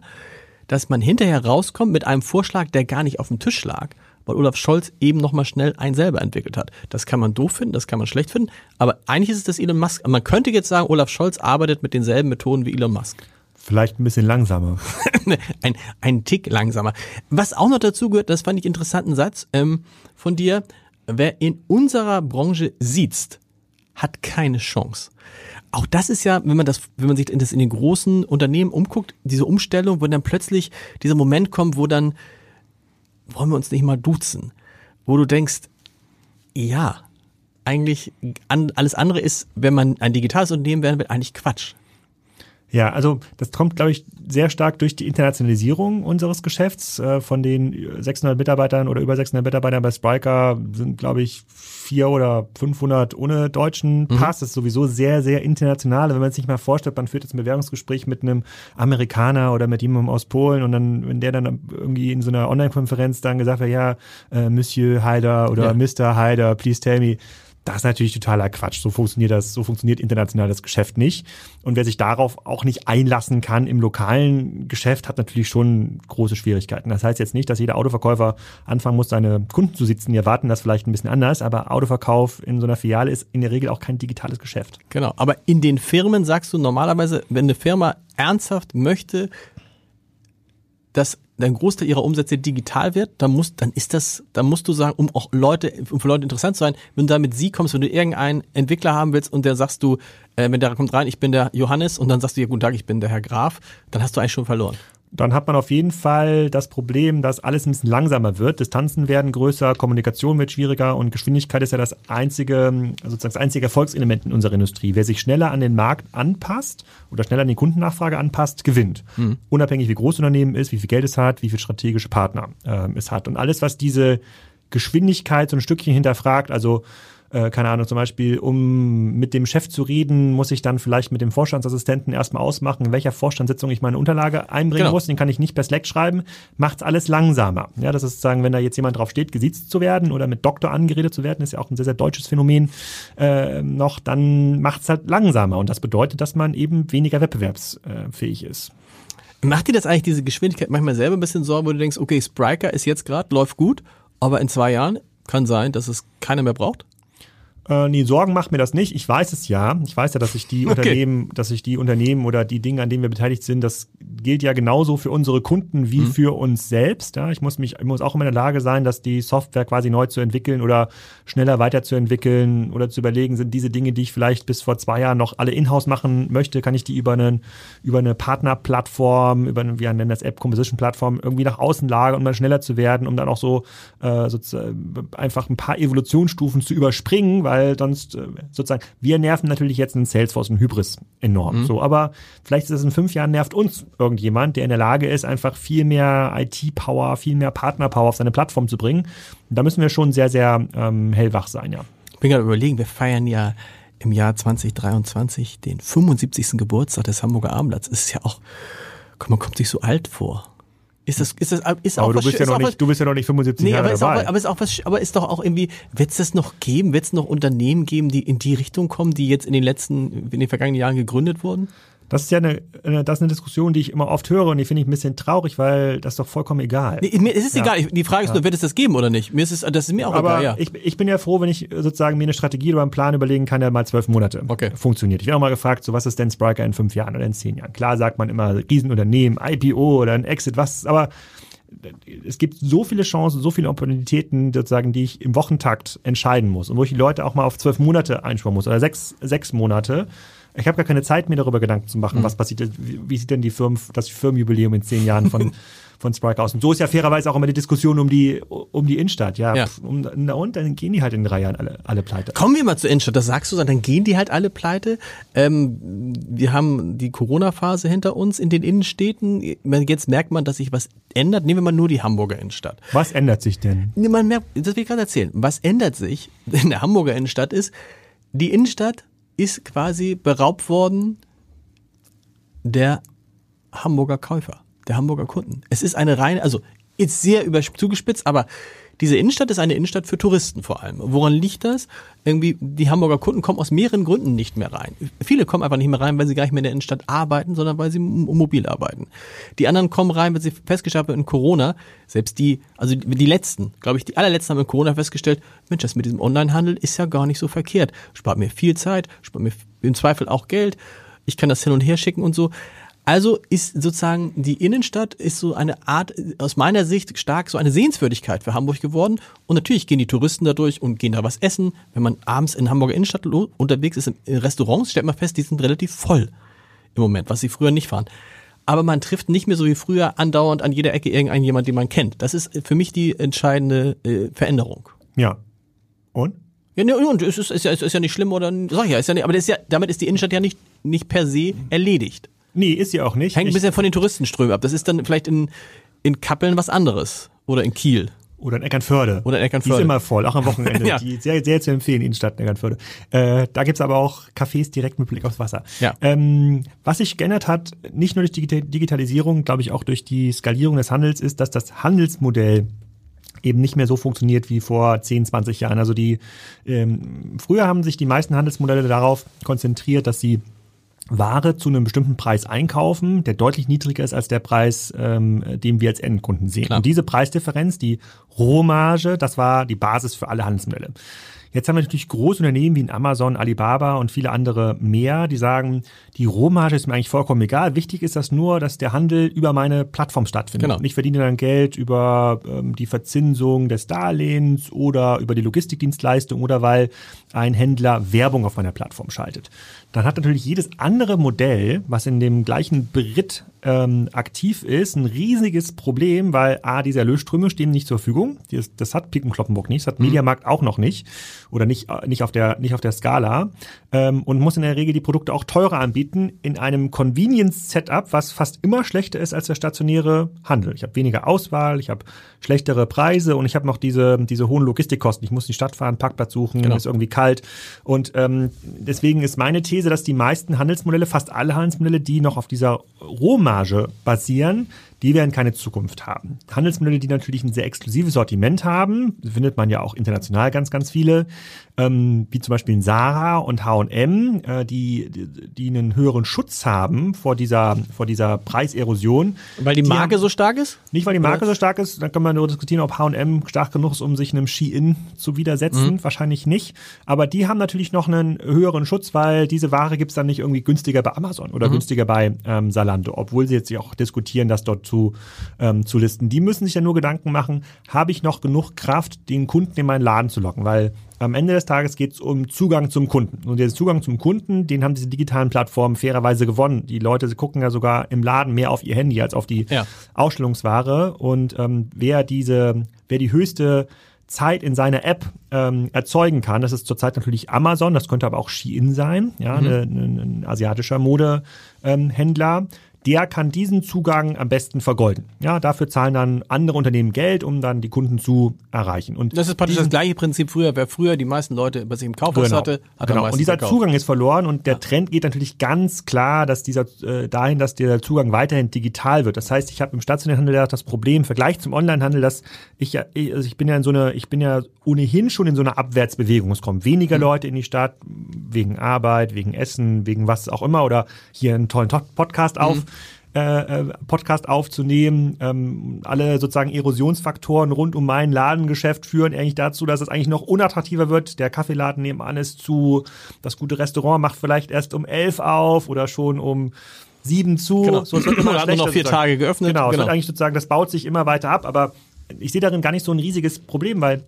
dass man hinterher rauskommt mit einem Vorschlag, der gar nicht auf dem Tisch lag, weil Olaf Scholz eben nochmal schnell einen selber entwickelt hat. Das kann man doof finden, das kann man schlecht finden, aber eigentlich ist es das Elon Musk. Man könnte jetzt sagen, Olaf Scholz arbeitet mit denselben Methoden wie Elon Musk. Vielleicht ein bisschen langsamer. ein, ein Tick langsamer. Was auch noch dazu gehört, das fand ich interessanten Satz ähm, von dir, wer in unserer Branche sieht, hat keine Chance auch das ist ja, wenn man das, wenn man sich das in den großen Unternehmen umguckt, diese Umstellung, wo dann plötzlich dieser Moment kommt, wo dann wollen wir uns nicht mal duzen, wo du denkst, ja, eigentlich an, alles andere ist, wenn man ein digitales Unternehmen werden will, eigentlich Quatsch. Ja, also das kommt, glaube ich, sehr stark durch die Internationalisierung unseres Geschäfts. Äh, von den 600 Mitarbeitern oder über 600 Mitarbeitern bei Spriker sind, glaube ich, vier oder 500 ohne deutschen mhm. Pass. Mhm. Das ist sowieso sehr, sehr international. Wenn man sich mal vorstellt, man führt jetzt ein Bewerbungsgespräch mit einem Amerikaner oder mit jemandem aus Polen und dann, wenn der dann irgendwie in so einer Online-Konferenz dann gesagt wird, ja, äh, Monsieur Heider oder ja. Mr. Heider, please tell me das ist natürlich totaler Quatsch. So funktioniert das, so funktioniert international das Geschäft nicht. Und wer sich darauf auch nicht einlassen kann im lokalen Geschäft, hat natürlich schon große Schwierigkeiten. Das heißt jetzt nicht, dass jeder Autoverkäufer anfangen muss, seine Kunden zu sitzen. Die erwarten das vielleicht ein bisschen anders, aber Autoverkauf in so einer Filiale ist in der Regel auch kein digitales Geschäft. Genau. Aber in den Firmen sagst du normalerweise, wenn eine Firma ernsthaft möchte, dass ein Großteil ihrer Umsätze digital wird, dann muss, dann ist das, dann musst du sagen, um auch Leute, um für Leute interessant zu sein, wenn du da mit sie kommst, wenn du irgendeinen Entwickler haben willst und der sagst du, äh, wenn der kommt rein, ich bin der Johannes und dann sagst du ja, guten Tag, ich bin der Herr Graf, dann hast du eigentlich schon verloren dann hat man auf jeden Fall das Problem, dass alles ein bisschen langsamer wird. Distanzen werden größer, Kommunikation wird schwieriger und Geschwindigkeit ist ja das einzige, sozusagen das einzige Erfolgselement in unserer Industrie. Wer sich schneller an den Markt anpasst oder schneller an die Kundennachfrage anpasst, gewinnt. Mhm. Unabhängig wie groß Unternehmen ist, wie viel Geld es hat, wie viele strategische Partner äh, es hat. Und alles, was diese Geschwindigkeit so ein Stückchen hinterfragt, also äh, keine Ahnung, zum Beispiel, um mit dem Chef zu reden, muss ich dann vielleicht mit dem Vorstandsassistenten erstmal ausmachen, in welcher Vorstandssitzung ich meine Unterlage einbringen genau. muss. Den kann ich nicht per Slack schreiben. Macht's alles langsamer. Ja, das ist sozusagen, wenn da jetzt jemand drauf steht, gesiezt zu werden oder mit Doktor angeredet zu werden, ist ja auch ein sehr, sehr deutsches Phänomen äh, noch, dann macht's halt langsamer. Und das bedeutet, dass man eben weniger wettbewerbsfähig ist. Macht dir das eigentlich diese Geschwindigkeit manchmal selber ein bisschen Sorge, wo du denkst, okay, Spriker ist jetzt gerade, läuft gut, aber in zwei Jahren kann sein, dass es keiner mehr braucht? Äh, nee, Sorgen macht mir das nicht. Ich weiß es ja. Ich weiß ja, dass sich die okay. Unternehmen, dass sich die Unternehmen oder die Dinge, an denen wir beteiligt sind, das gilt ja genauso für unsere Kunden wie mhm. für uns selbst. Ja, ich muss mich, ich muss auch immer in der Lage sein, dass die Software quasi neu zu entwickeln oder schneller weiterzuentwickeln oder zu überlegen, sind diese Dinge, die ich vielleicht bis vor zwei Jahren noch alle in-house machen möchte, kann ich die über einen, über eine Partnerplattform, über eine, wir nennen das App Composition Plattform irgendwie nach außen lagern, um dann schneller zu werden, um dann auch so, äh, sozusagen einfach ein paar Evolutionsstufen zu überspringen, weil sonst äh, sozusagen, wir nerven natürlich jetzt einen Salesforce und Hybris enorm. Mhm. So, aber vielleicht ist es in fünf Jahren nervt uns irgendjemand, der in der Lage ist, einfach viel mehr IT-Power, viel mehr Partner-Power auf seine Plattform zu bringen. da müssen wir schon sehr, sehr ähm, hellwach sein, ja. Ich bin gerade überlegen, wir feiern ja im Jahr 2023 den 75. Geburtstag des Hamburger Abendblatts. Ist ja auch, man kommt sich so alt vor. Ist das, ist das, ist aber auch du bist ja noch nicht, was, du bist ja noch nicht 75 nee, Jahre aber ist dabei. Auch, aber ist auch was, aber ist doch auch irgendwie, wird es das noch geben? Wird es noch Unternehmen geben, die in die Richtung kommen, die jetzt in den letzten, in den vergangenen Jahren gegründet wurden? Das ist ja eine, das ist eine Diskussion, die ich immer oft höre und die finde ich ein bisschen traurig, weil das ist doch vollkommen egal. Nee, mir ist es ja. egal. Die Frage ist ja. nur, wird es das geben oder nicht? Mir ist es, das ist mir auch Aber egal, ja. Ich, ich bin ja froh, wenn ich sozusagen mir eine Strategie oder einen Plan überlegen kann, der mal zwölf Monate okay. funktioniert. Ich werde auch mal gefragt, so was ist denn Spriker in fünf Jahren oder in zehn Jahren? Klar sagt man immer Riesenunternehmen, IPO oder ein Exit, was, aber es gibt so viele Chancen, so viele Opportunitäten, sozusagen, die ich im Wochentakt entscheiden muss und wo ich die Leute auch mal auf zwölf Monate einsparen muss oder sechs, sechs Monate ich habe gar keine Zeit, mir darüber Gedanken zu machen, mhm. was passiert, wie, wie sieht denn die Firmen, das Firmenjubiläum in zehn Jahren von, von Sprike aus. Und so ist ja fairerweise auch immer die Diskussion um die, um die Innenstadt. Ja, ja. Um, na und dann gehen die halt in drei Jahren alle, alle pleite. Kommen wir mal zur Innenstadt, das sagst du, dann gehen die halt alle pleite. Ähm, wir haben die Corona-Phase hinter uns in den Innenstädten. Jetzt merkt man, dass sich was ändert. Nehmen wir mal nur die Hamburger Innenstadt. Was ändert sich denn? Man merkt, das will ich gerade erzählen. Was ändert sich in der Hamburger Innenstadt ist, die Innenstadt ist quasi beraubt worden der Hamburger Käufer, der Hamburger Kunden. Es ist eine reine, also ist sehr zugespitzt, aber diese Innenstadt ist eine Innenstadt für Touristen vor allem. Woran liegt das? Irgendwie, die Hamburger Kunden kommen aus mehreren Gründen nicht mehr rein. Viele kommen einfach nicht mehr rein, weil sie gar nicht mehr in der Innenstadt arbeiten, sondern weil sie mobil arbeiten. Die anderen kommen rein, weil sie festgestellt haben in Corona, selbst die, also die letzten, glaube ich, die allerletzten haben in Corona festgestellt, Mensch, das mit diesem Onlinehandel ist ja gar nicht so verkehrt. Spart mir viel Zeit, spart mir im Zweifel auch Geld. Ich kann das hin und her schicken und so. Also ist sozusagen die Innenstadt ist so eine Art, aus meiner Sicht stark so eine Sehenswürdigkeit für Hamburg geworden. Und natürlich gehen die Touristen da durch und gehen da was essen. Wenn man abends in Hamburger Innenstadt unterwegs ist, in Restaurants, stellt man fest, die sind relativ voll im Moment, was sie früher nicht waren. Aber man trifft nicht mehr so wie früher andauernd an jeder Ecke irgendeinen jemand, den man kennt. Das ist für mich die entscheidende äh, Veränderung. Ja. Und? Ja, ne, und es ist, ist, ja, ist ja nicht schlimm oder sag ich ja, ist ja nicht, aber das ist ja, damit ist die Innenstadt ja nicht, nicht per se erledigt. Nee, ist sie auch nicht. Hängt ein bisschen von den Touristenströmen ab. Das ist dann vielleicht in, in Kappeln was anderes. Oder in Kiel. Oder in Eckernförde. Oder in Eckernförde. Die ist immer voll, auch am Wochenende. ja. Die sehr, sehr zu empfehlen, Innenstadt in Eckernförde. Äh, da gibt's aber auch Cafés direkt mit Blick aufs Wasser. Ja. Ähm, was sich geändert hat, nicht nur durch die Digitalisierung, glaube ich auch durch die Skalierung des Handels, ist, dass das Handelsmodell eben nicht mehr so funktioniert wie vor 10, 20 Jahren. Also die ähm, früher haben sich die meisten Handelsmodelle darauf konzentriert, dass sie Ware zu einem bestimmten Preis einkaufen, der deutlich niedriger ist als der Preis, ähm, den wir als Endkunden sehen. Klar. Und diese Preisdifferenz, die Rohmarge, das war die Basis für alle Handelsmodelle. Jetzt haben wir natürlich große Unternehmen wie Amazon, Alibaba und viele andere mehr, die sagen, die Rohmarge ist mir eigentlich vollkommen egal. Wichtig ist das nur, dass der Handel über meine Plattform stattfindet. Genau. Und ich verdiene dann Geld über ähm, die Verzinsung des Darlehens oder über die Logistikdienstleistung oder weil ein Händler Werbung auf meiner Plattform schaltet. Dann hat natürlich jedes andere Modell, was in dem gleichen Beritt ähm, aktiv ist, ein riesiges Problem, weil A, diese Erlösströme stehen nicht zur Verfügung. Das, das hat Pick Kloppenburg nicht, das hat mhm. Mediamarkt auch noch nicht oder nicht, äh, nicht, auf, der, nicht auf der Skala ähm, und muss in der Regel die Produkte auch teurer anbieten in einem Convenience-Setup, was fast immer schlechter ist als der stationäre Handel. Ich habe weniger Auswahl, ich habe schlechtere Preise und ich habe noch diese, diese hohen Logistikkosten. Ich muss in die Stadt fahren, Parkplatz suchen, genau. ist irgendwie kalt. Und ähm, deswegen ist meine These, dass die meisten Handelsmodelle, fast alle Handelsmodelle, die noch auf dieser Rohmarge basieren, die werden keine Zukunft haben. Handelsmodelle, die natürlich ein sehr exklusives Sortiment haben, findet man ja auch international ganz, ganz viele, ähm, wie zum Beispiel in Sarah und H&M, äh, die, die, die einen höheren Schutz haben vor dieser, vor dieser Preiserosion. Weil die Marke die haben, so stark ist? Nicht, weil die Marke Oder? so stark ist, dann kann man nur diskutieren, ob H&M stark genug ist, um sich einem Shein zu widersetzen. Mhm. Wahrscheinlich nicht. Aber die haben natürlich noch einen höheren Schutz, weil diese Ware gibt's dann nicht irgendwie günstiger bei Amazon oder mhm. günstiger bei ähm, Salando, obwohl sie jetzt auch diskutieren, dass dort zu, ähm, zu listen. Die müssen sich ja nur Gedanken machen, habe ich noch genug Kraft, den Kunden in meinen Laden zu locken, weil am Ende des Tages geht es um Zugang zum Kunden. Und der Zugang zum Kunden, den haben diese digitalen Plattformen fairerweise gewonnen. Die Leute sie gucken ja sogar im Laden mehr auf ihr Handy als auf die ja. Ausstellungsware. Und ähm, wer diese, wer die höchste Zeit in seiner App ähm, erzeugen kann. Das ist zurzeit natürlich Amazon, das könnte aber auch Shein sein, ja, mhm. ne, ne, ein asiatischer Modehändler. Ähm, der kann diesen Zugang am besten vergolden. Ja, dafür zahlen dann andere Unternehmen Geld, um dann die Kunden zu erreichen. Und das ist praktisch das gleiche Prinzip früher. Wer früher die meisten Leute bei sich im Kaufhaus genau, hatte, hat genau. Und dieser verkauft. Zugang ist verloren und der ja. Trend geht natürlich ganz klar, dass dieser äh, dahin, dass der Zugang weiterhin digital wird. Das heißt, ich habe im stationären Handel das Problem im Vergleich zum Onlinehandel, dass ich ja, also ich bin ja in so einer, ich bin ja ohnehin schon in so einer Abwärtsbewegung. Es kommen weniger mhm. Leute in die Stadt wegen Arbeit, wegen Essen, wegen was auch immer oder hier einen tollen Podcast auf. Mhm äh, äh, Podcast aufzunehmen. Ähm, alle sozusagen Erosionsfaktoren rund um mein Ladengeschäft führen eigentlich dazu, dass es eigentlich noch unattraktiver wird. Der Kaffeeladen nebenan ist zu, das gute Restaurant macht vielleicht erst um elf auf oder schon um sieben zu. Genau. So, es wird immer noch vier sozusagen. Tage geöffnet. Genau, genau. Es wird eigentlich sozusagen, das baut sich immer weiter ab, aber ich sehe darin gar nicht so ein riesiges Problem, weil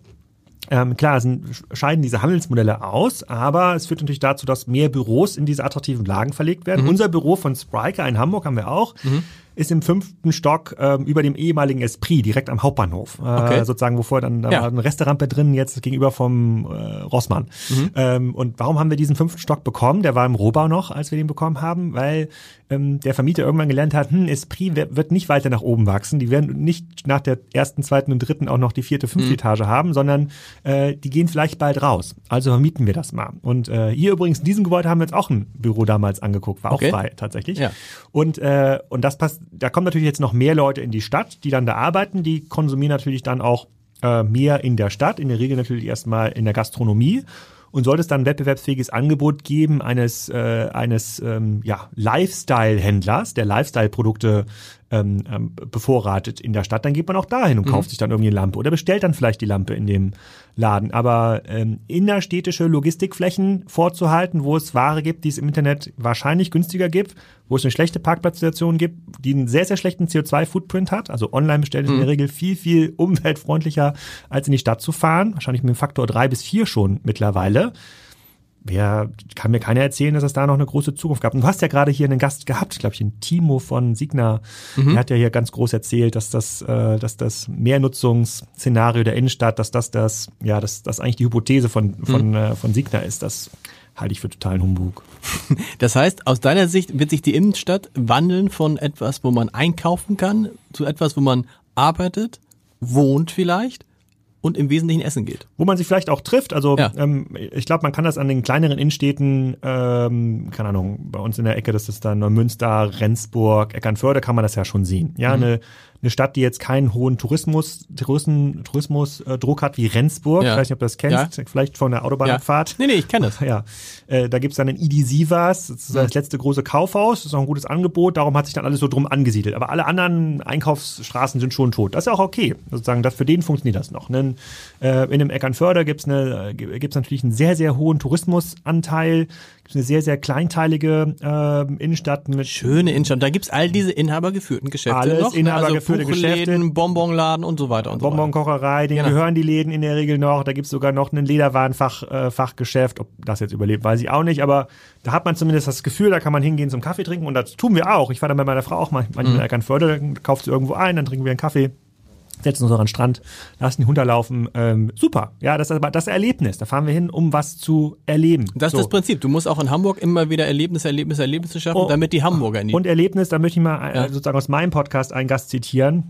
ähm, klar, es scheiden diese Handelsmodelle aus, aber es führt natürlich dazu, dass mehr Büros in diese attraktiven Lagen verlegt werden. Mhm. Unser Büro von Spriker in Hamburg haben wir auch. Mhm ist im fünften Stock ähm, über dem ehemaligen Esprit, direkt am Hauptbahnhof. Äh, okay. Sozusagen, wovor dann da ja. war eine Resterampe drin, jetzt gegenüber vom äh, Rossmann. Mhm. Ähm, und warum haben wir diesen fünften Stock bekommen? Der war im Rohbau noch, als wir den bekommen haben, weil ähm, der Vermieter irgendwann gelernt hat, hm, Esprit wird nicht weiter nach oben wachsen. Die werden nicht nach der ersten, zweiten und dritten auch noch die vierte, fünfte mhm. Etage haben, sondern äh, die gehen vielleicht bald raus. Also vermieten wir das mal. Und äh, hier übrigens in diesem Gebäude haben wir jetzt auch ein Büro damals angeguckt, war okay. auch frei tatsächlich. Ja. Und, äh, und das passt da kommen natürlich jetzt noch mehr Leute in die Stadt, die dann da arbeiten. Die konsumieren natürlich dann auch äh, mehr in der Stadt, in der Regel natürlich erstmal in der Gastronomie. Und sollte es dann ein wettbewerbsfähiges Angebot geben eines, äh, eines ähm, ja, Lifestyle-Händlers, der Lifestyle-Produkte ähm, ähm, bevorratet in der Stadt, dann geht man auch dahin und mhm. kauft sich dann irgendwie eine Lampe oder bestellt dann vielleicht die Lampe in dem Laden. Aber ähm, innerstädtische Logistikflächen vorzuhalten, wo es Ware gibt, die es im Internet wahrscheinlich günstiger gibt, wo es eine schlechte Parkplatzsituation gibt, die einen sehr, sehr schlechten CO2-Footprint hat. Also online bestellen ist mhm. in der Regel viel, viel umweltfreundlicher, als in die Stadt zu fahren. Wahrscheinlich mit dem Faktor drei bis vier schon mittlerweile wer kann mir keiner erzählen, dass es da noch eine große Zukunft gab. Und du hast ja gerade hier einen Gast gehabt, glaube ich, den Timo von Signa. Mhm. Der hat ja hier ganz groß erzählt, dass das, äh, dass das Mehrnutzungsszenario der Innenstadt, dass das das, ja, dass das eigentlich die Hypothese von von mhm. äh, von Signa ist. Das halte ich für totalen Humbug. Das heißt, aus deiner Sicht wird sich die Innenstadt wandeln von etwas, wo man einkaufen kann, zu etwas, wo man arbeitet, wohnt vielleicht und im Wesentlichen essen geht. Wo man sich vielleicht auch trifft. Also ja. ähm, ich glaube, man kann das an den kleineren Innenstädten, ähm, keine Ahnung, bei uns in der Ecke, das ist dann Neumünster, Rendsburg, Eckernförde, kann man das ja schon sehen. Ja, mhm. eine eine Stadt, die jetzt keinen hohen Tourismus, Tourismus, Tourismus äh, Druck hat wie Rendsburg. Ja. Ich weiß nicht, ob du das kennst, ja. vielleicht von der Autobahnfahrt. Ja. Nee, nee, ich kenne das. Ja. Äh, da gibt's dann ein Idi Sivas, das ist mhm. das letzte große Kaufhaus, das ist auch ein gutes Angebot, darum hat sich dann alles so drum angesiedelt. Aber alle anderen Einkaufsstraßen sind schon tot. Das ist ja auch okay. Sozusagen, das, für den funktioniert das noch. Ne? Äh, in dem Eckernförder gibt's eine, äh, gibt's natürlich einen sehr, sehr hohen Tourismusanteil eine sehr, sehr kleinteilige äh, Innenstadt mit. Schöne Innenstadt. Da gibt's all diese inhabergeführten Geschäfte alles noch. Inhabergeführte geführte Geschäfte. Buchläden, Bonbonladen und so weiter und so. Bonbonkocherei, denen Genau. gehören die Läden in der Regel noch. Da gibt's sogar noch ein Lederwarenfach, äh. Ob das jetzt überlebt, weiß ich auch nicht. Aber da hat man zumindest das Gefühl, da kann man hingehen zum Kaffee trinken. Und das tun wir auch. Ich fahre dann bei meiner Frau auch mal, manchmal in Eckernförde, kauft sie irgendwo ein, dann trinken wir einen Kaffee. Setzen uns noch an den Strand, lassen die Hunde laufen. Ähm, super. Ja, das ist aber das Erlebnis. Da fahren wir hin, um was zu erleben. Das ist So. das Prinzip. Du musst auch in Hamburg immer wieder Erlebnisse, Erlebnisse, Erlebnisse schaffen, Oh. damit die Hamburger in die Und Erlebnis, da möchte ich mal äh, Ja. sozusagen aus meinem Podcast einen Gast zitieren.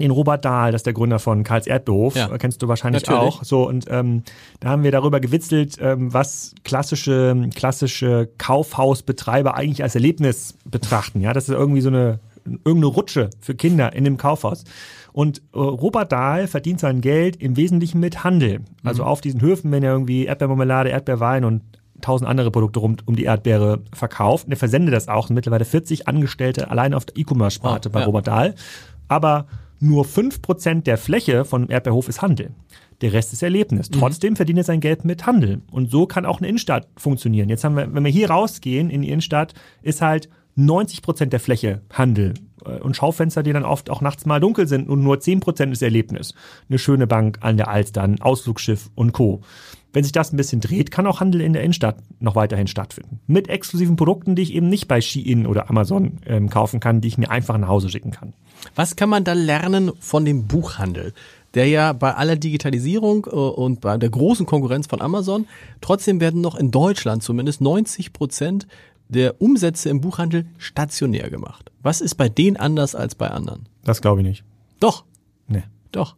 Den Robert Dahl, das ist der Gründer von Karls Erdbeerhof, Ja. Kennst du wahrscheinlich Natürlich. auch. So und ähm, da haben wir darüber gewitzelt, ähm, was klassische klassische Kaufhausbetreiber eigentlich als Erlebnis betrachten. Ja, das ist irgendwie so eine irgendeine Rutsche für Kinder in dem Kaufhaus. Und äh, Robert Dahl verdient sein Geld im Wesentlichen mit Handel. Also auf diesen Höfen, wenn er irgendwie Erdbeermarmelade, Erdbeerwein und tausend andere Produkte rund um die Erdbeere verkauft. Und er versendet das auch. Mittlerweile 40 Angestellte allein auf der E-Commerce-Sparte Oh, bei ja. Robert Dahl. Aber nur 5% der Fläche von Erdbeerhof ist Handel. Der Rest ist Erlebnis. Mhm. Trotzdem verdient er sein Geld mit Handel. Und so kann auch eine Innenstadt funktionieren. Jetzt haben wir, wenn wir hier rausgehen in die Innenstadt, ist halt 90 Prozent der Fläche Handel Äh, und Schaufenster, die dann oft auch nachts mal dunkel sind und nur 10 Prozent ist Erlebnis. Eine schöne Bank an der Alster, ein Ausflugsschiff und Co. Wenn sich das ein bisschen dreht, kann auch Handel in der Innenstadt noch weiterhin stattfinden. Mit exklusiven Produkten, die ich eben nicht bei Shein oder Amazon ähm, kaufen kann, die ich mir einfach nach Hause schicken kann. Was kann man da lernen von dem Buchhandel? Der ja bei aller Digitalisierung äh, und bei der großen Konkurrenz von Amazon, trotzdem werden noch in Deutschland zumindest 90 Prozent der Umsätze im Buchhandel stationär gemacht. Was ist bei denen anders als bei anderen? Das glaube ich nicht. Doch, Nee. doch.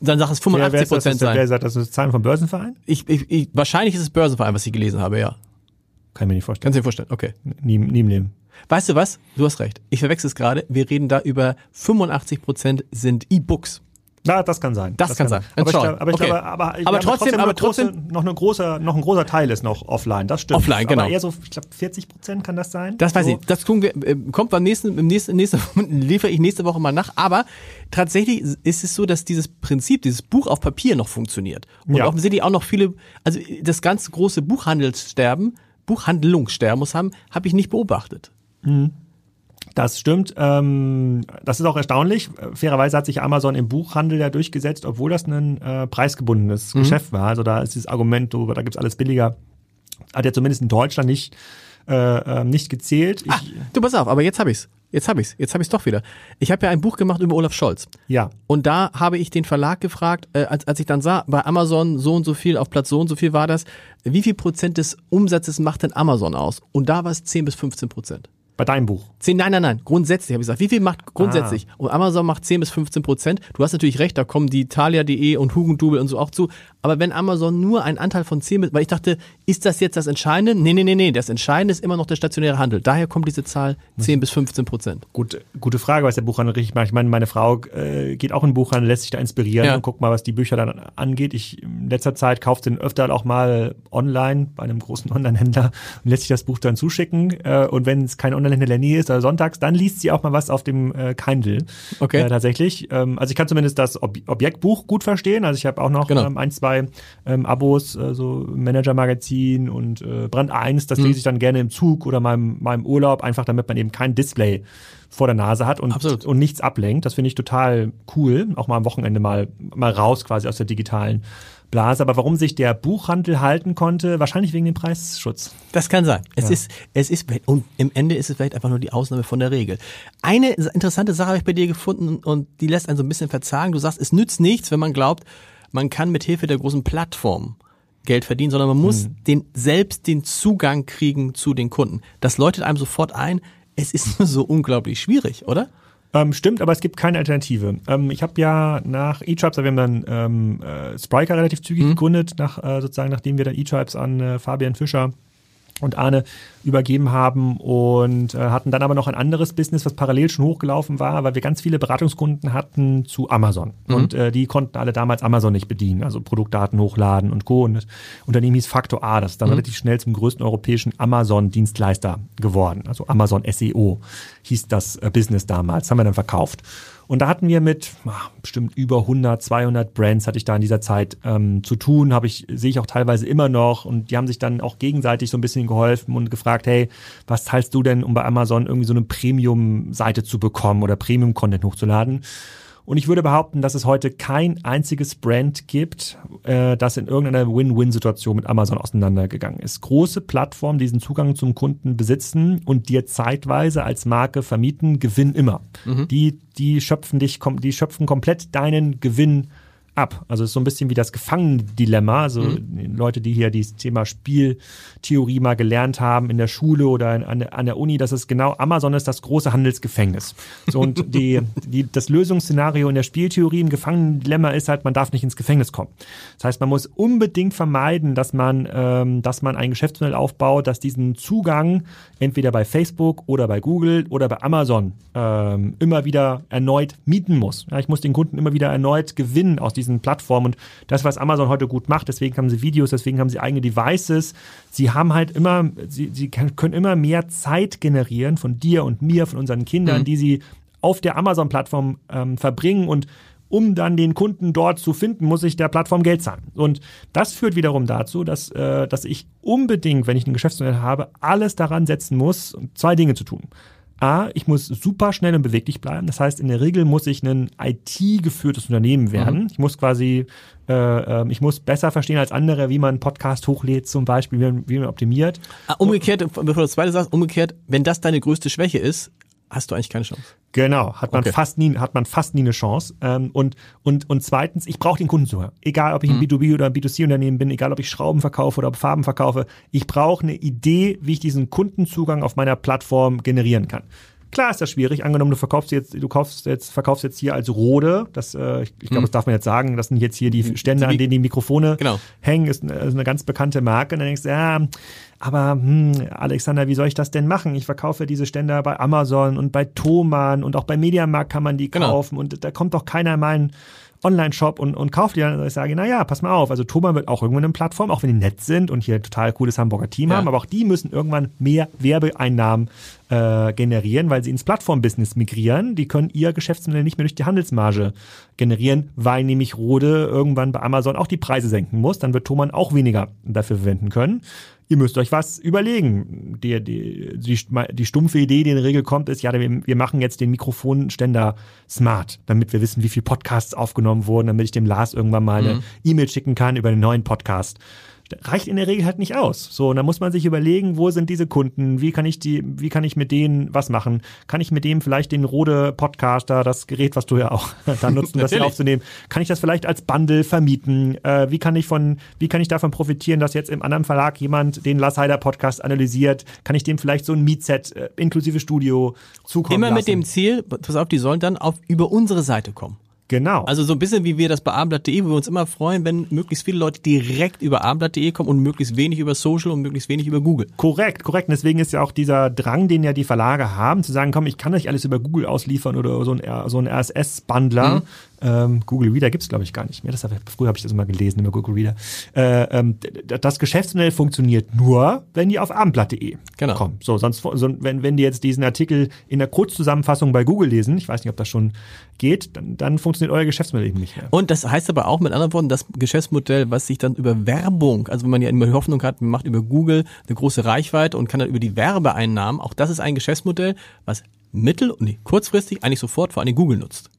Dann sag es Wer, wer 85 ist das, Prozent wer sein. sagt, das ist Zahlen vom Börsenverein? Ich, ich, ich, wahrscheinlich ist es Börsenverein, was ich gelesen habe, ja. Kann ich mir nicht vorstellen. Kannst du dir vorstellen, okay. Nie, nie im Leben. Weißt du was? Du hast recht. Ich verwechsel es gerade. Wir reden da über 85 Prozent sind E-Books. Na, das kann sein. Das kann sein. Aber ich, aber, ich Okay. glaube, aber, Aber trotzdem- noch aber eine große, trotzdem- noch, eine große, noch ein großer Teil ist noch offline. Das stimmt. Offline, genau. Aber eher so, ich glaube, 40 Prozent kann das sein. Das weiß so. ich. Das tun wir, äh, kommt beim nächsten, im nächsten, nächste, liefere ich nächste Woche mal nach. Aber tatsächlich ist es so, dass dieses Prinzip, dieses Buch auf Papier noch funktioniert. Und Ja. offensichtlich auch noch viele, also das ganz große Buchhandelssterben, Buchhandlungssterben muss haben, habe ich nicht beobachtet. Das stimmt. Ähm, das ist auch erstaunlich. Fairerweise hat sich Amazon im Buchhandel ja durchgesetzt, obwohl das ein äh, preisgebundenes Mhm. Geschäft war. Also da ist dieses Argument, du, da gibt's alles billiger, hat ja zumindest in Deutschland nicht, äh, äh, nicht gezählt. Ich, Ah, du pass auf, aber jetzt habe ich's. Jetzt habe ich's. Jetzt habe ich's doch wieder. Ich habe ja ein Buch gemacht über Olaf Scholz. ja. Und da habe ich den Verlag gefragt, äh, als, als ich dann sah, bei Amazon so und so viel, auf Platz so und so viel war das, wie viel Prozent des Umsatzes macht denn Amazon aus? Und da war es 10 bis 15 Prozent. Bei deinem Buch. 10, nein, nein, nein, grundsätzlich habe ich gesagt. Wie viel macht grundsätzlich? Und Amazon macht 10 bis 15 Prozent. Du hast natürlich recht, da kommen die Thalia.de und Hugendubel und so auch zu. Aber wenn Amazon nur einen Anteil von 10, bis- weil ich dachte, ist das jetzt das Entscheidende? Nee, nee, nee, nee, das Entscheidende ist immer noch der stationäre Handel. Daher kommt diese Zahl 10 bis 15 Prozent. Gut, gute Frage, was der Buchhandel richtig macht. Ich meine, meine Frau äh, geht auch in den Buchhandel, lässt sich da inspirieren Ja. und guckt mal, was die Bücher dann angeht. Ich in letzter Zeit kauft den öfter auch mal online bei einem großen Online-Händler und lässt sich das Buch dann zuschicken. Äh, und wenn es kein Online-Händler in der Nähe ist oder sonntags, dann liest sie auch mal was auf dem äh, Kindle. Okay. Äh, tatsächlich. Ähm, also ich kann zumindest das Ob Objektbuch gut verstehen. Also ich habe auch noch Genau. ähm, ein, zwei ähm, Abos, äh, so Manager-Magazin und äh, Brand 1. Das lese ich dann gerne im Zug oder mal im Urlaub, einfach damit man eben kein Display vor der Nase hat und, Absolut. und nichts ablenkt. Das finde ich total cool. Auch mal am Wochenende mal, mal raus quasi aus der digitalen Blase. Aber warum sich der Buchhandel halten konnte, wahrscheinlich wegen dem Preisschutz. Das kann sein. Es Ja. ist, es ist, und im Ende ist es vielleicht einfach nur die Ausnahme von der Regel. Eine interessante Sache habe ich bei dir gefunden und die lässt einen so ein bisschen verzagen. Du sagst, es nützt nichts, wenn man glaubt, man kann mit Hilfe der großen Plattform Geld verdienen, sondern man muss den, selbst den Zugang kriegen zu den Kunden. Das läutet einem sofort ein, es ist nur so unglaublich schwierig, oder? Ähm, stimmt, aber es gibt keine Alternative. Ähm, ich habe ja nach eTribes, wir haben dann ähm, äh, Spriker relativ zügig gegründet, nach, äh, sozusagen nachdem wir dann eTribes an äh, Fabian Fischer und Arne übergeben haben und äh, hatten dann aber noch ein anderes Business, was parallel schon hochgelaufen war, weil wir ganz viele Beratungskunden hatten zu Amazon. Und äh, die konnten alle damals Amazon nicht bedienen, also Produktdaten hochladen und Co. Und das Unternehmen hieß Factor A, das ist dann relativ schnell zum größten europäischen Amazon-Dienstleister geworden. Also Amazon SEO hieß das äh, Business damals, haben wir dann verkauft. Und da hatten wir mit ach, bestimmt über 100, 200 Brands hatte ich da in dieser Zeit ähm, zu tun, habe ich sehe ich auch teilweise immer noch und die haben sich dann auch gegenseitig so ein bisschen geholfen und gefragt, hey, was teilst du denn, um bei Amazon irgendwie so eine Premium-Seite zu bekommen oder Premium-Content hochzuladen? Und ich würde behaupten, dass es heute kein einziges Brand gibt, äh, das in irgendeiner Win-Win-Situation mit Amazon auseinandergegangen ist. Große Plattformen, die diesen Zugang zum Kunden besitzen und dir zeitweise als Marke vermieten, gewinnen immer. Mhm. Die, die schöpfen dich, die schöpfen komplett deinen Gewinn ab. Also es ist so ein bisschen wie das Gefangendilemma. Also mhm. Leute, die hier dieses Thema Spieltheorie mal gelernt haben in der Schule oder an der, an der Uni, das ist genau, Amazon ist das große Handelsgefängnis. So und die, die, das Lösungsszenario in der Spieltheorie im Gefangendilemma ist halt, man darf nicht ins Gefängnis kommen. Das heißt, man muss unbedingt vermeiden, dass man, ähm, dass man ein Geschäftsmodell aufbaut, das diesen Zugang entweder bei Facebook oder bei Google oder bei Amazon ähm, immer wieder erneut mieten muss. Ja, ich muss den Kunden immer wieder erneut gewinnen aus diesem diesen Plattformen. Und das, was Amazon heute gut macht, deswegen haben sie Videos, deswegen haben sie eigene Devices. Sie haben halt immer, sie, sie können immer mehr Zeit generieren von dir und mir, von unseren Kindern, mhm. die sie auf der Amazon-Plattform ähm, verbringen und um dann den Kunden dort zu finden, muss ich der Plattform Geld zahlen. Und das führt wiederum dazu, dass, äh, dass ich unbedingt, wenn ich ein Geschäftsmodell habe, alles daran setzen muss, zwei Dinge zu tun. A, ich muss super schnell und beweglich bleiben. Das heißt, in der Regel muss ich ein IT-geführtes Unternehmen werden. Mhm. Ich muss quasi, äh, äh, ich muss besser verstehen als andere, wie man einen Podcast hochlädt, zum Beispiel, wie man, wie man optimiert. Ah, umgekehrt, bevor du das zweite sagst, umgekehrt, wenn das deine größte Schwäche ist, hast du eigentlich keine Chance. Genau, hat man okay. fast nie, hat man fast nie eine Chance. Ähm, und und und zweitens, ich brauche den Kundenzuhörer. Egal, ob ich ein mhm. B2B oder ein B2C-Unternehmen bin, egal, ob ich Schrauben verkaufe oder Farben verkaufe, ich brauche eine Idee, wie ich diesen Kundenzugang auf meiner Plattform generieren kann. Klar ist das schwierig. Angenommen, du verkaufst jetzt, du kaufst jetzt, verkaufst jetzt hier als Rode. Das, äh, ich, ich glaube, mhm. das darf man jetzt sagen. Das sind jetzt hier die. Stände, an denen die Mikrofone genau. hängen. Ist, ist eine ganz bekannte Marke. Und dann denkst du, ja, aber hm, Alexander, wie soll ich das denn machen? Ich verkaufe diese Ständer bei Amazon und bei Thomann und auch bei Mediamarkt kann man die genau. kaufen und da kommt doch keiner in meinen Online-Shop und, und kauft die dann. Und ich sage, na ja, pass mal auf. Also Thomann wird auch irgendwann eine Plattform, auch wenn die nett sind und hier ein total cooles Hamburger Team ja. haben, aber auch die müssen irgendwann mehr Werbeeinnahmen äh, generieren, weil sie ins Plattform-Business migrieren. Die können ihr Geschäftsmodell nicht mehr durch die Handelsmarge generieren, weil nämlich Rode irgendwann bei Amazon auch die Preise senken muss. Dann wird Thomann auch weniger dafür verwenden können ihr müsst euch was überlegen. Die, die, die, die stumpfe Idee, die in der Regel kommt, ist, ja, wir, wir machen jetzt den Mikrofonständer smart, damit wir wissen, wie viele Podcasts aufgenommen wurden, damit ich dem Lars irgendwann mal eine mhm. E-Mail schicken kann über einen neuen Podcast reicht in der Regel halt nicht aus. So, und dann muss man sich überlegen, wo sind diese Kunden? Wie kann ich die, wie kann ich mit denen was machen? Kann ich mit dem vielleicht den Rode Podcaster, das Gerät, was du ja auch da nutzt, um das hier aufzunehmen, kann ich das vielleicht als Bundle vermieten? Äh, wie kann ich von, wie kann ich davon profitieren, dass jetzt im anderen Verlag jemand den Lars Heider Podcast analysiert? Kann ich dem vielleicht so ein Mietset äh, inklusive Studio zukommen Immer lassen? mit dem Ziel, pass auf, die sollen dann auf über unsere Seite kommen. Genau. Also so ein bisschen wie wir das bei abendblatt.de, wo wir uns immer freuen, wenn möglichst viele Leute direkt über abendblatt.de kommen und möglichst wenig über Social und möglichst wenig über Google. Korrekt, korrekt. Und deswegen ist ja auch dieser Drang, den ja die Verlage haben, zu sagen, komm, ich kann euch alles über Google ausliefern oder so ein, so ein RSS-Bundler. Mhm. Ähm, Google Reader gibt's glaube ich gar nicht mehr. Das hab, früher habe ich das immer gelesen über Google Reader. Äh, ähm, das Geschäftsmodell funktioniert nur, wenn die auf abendblatt.de genau. kommen. So, sonst, so, wenn, wenn die jetzt diesen Artikel in der Kurzzusammenfassung bei Google lesen, ich weiß nicht, ob das schon geht, dann, dann funktioniert euer Geschäftsmodell eben nicht mehr. Und das heißt aber auch mit anderen Worten, das Geschäftsmodell, was sich dann über Werbung, also wenn man ja immer die Hoffnung hat, man macht über Google eine große Reichweite und kann dann über die Werbeeinnahmen, auch das ist ein Geschäftsmodell, was mittel- und nee, kurzfristig eigentlich sofort vor allem Google nutzt.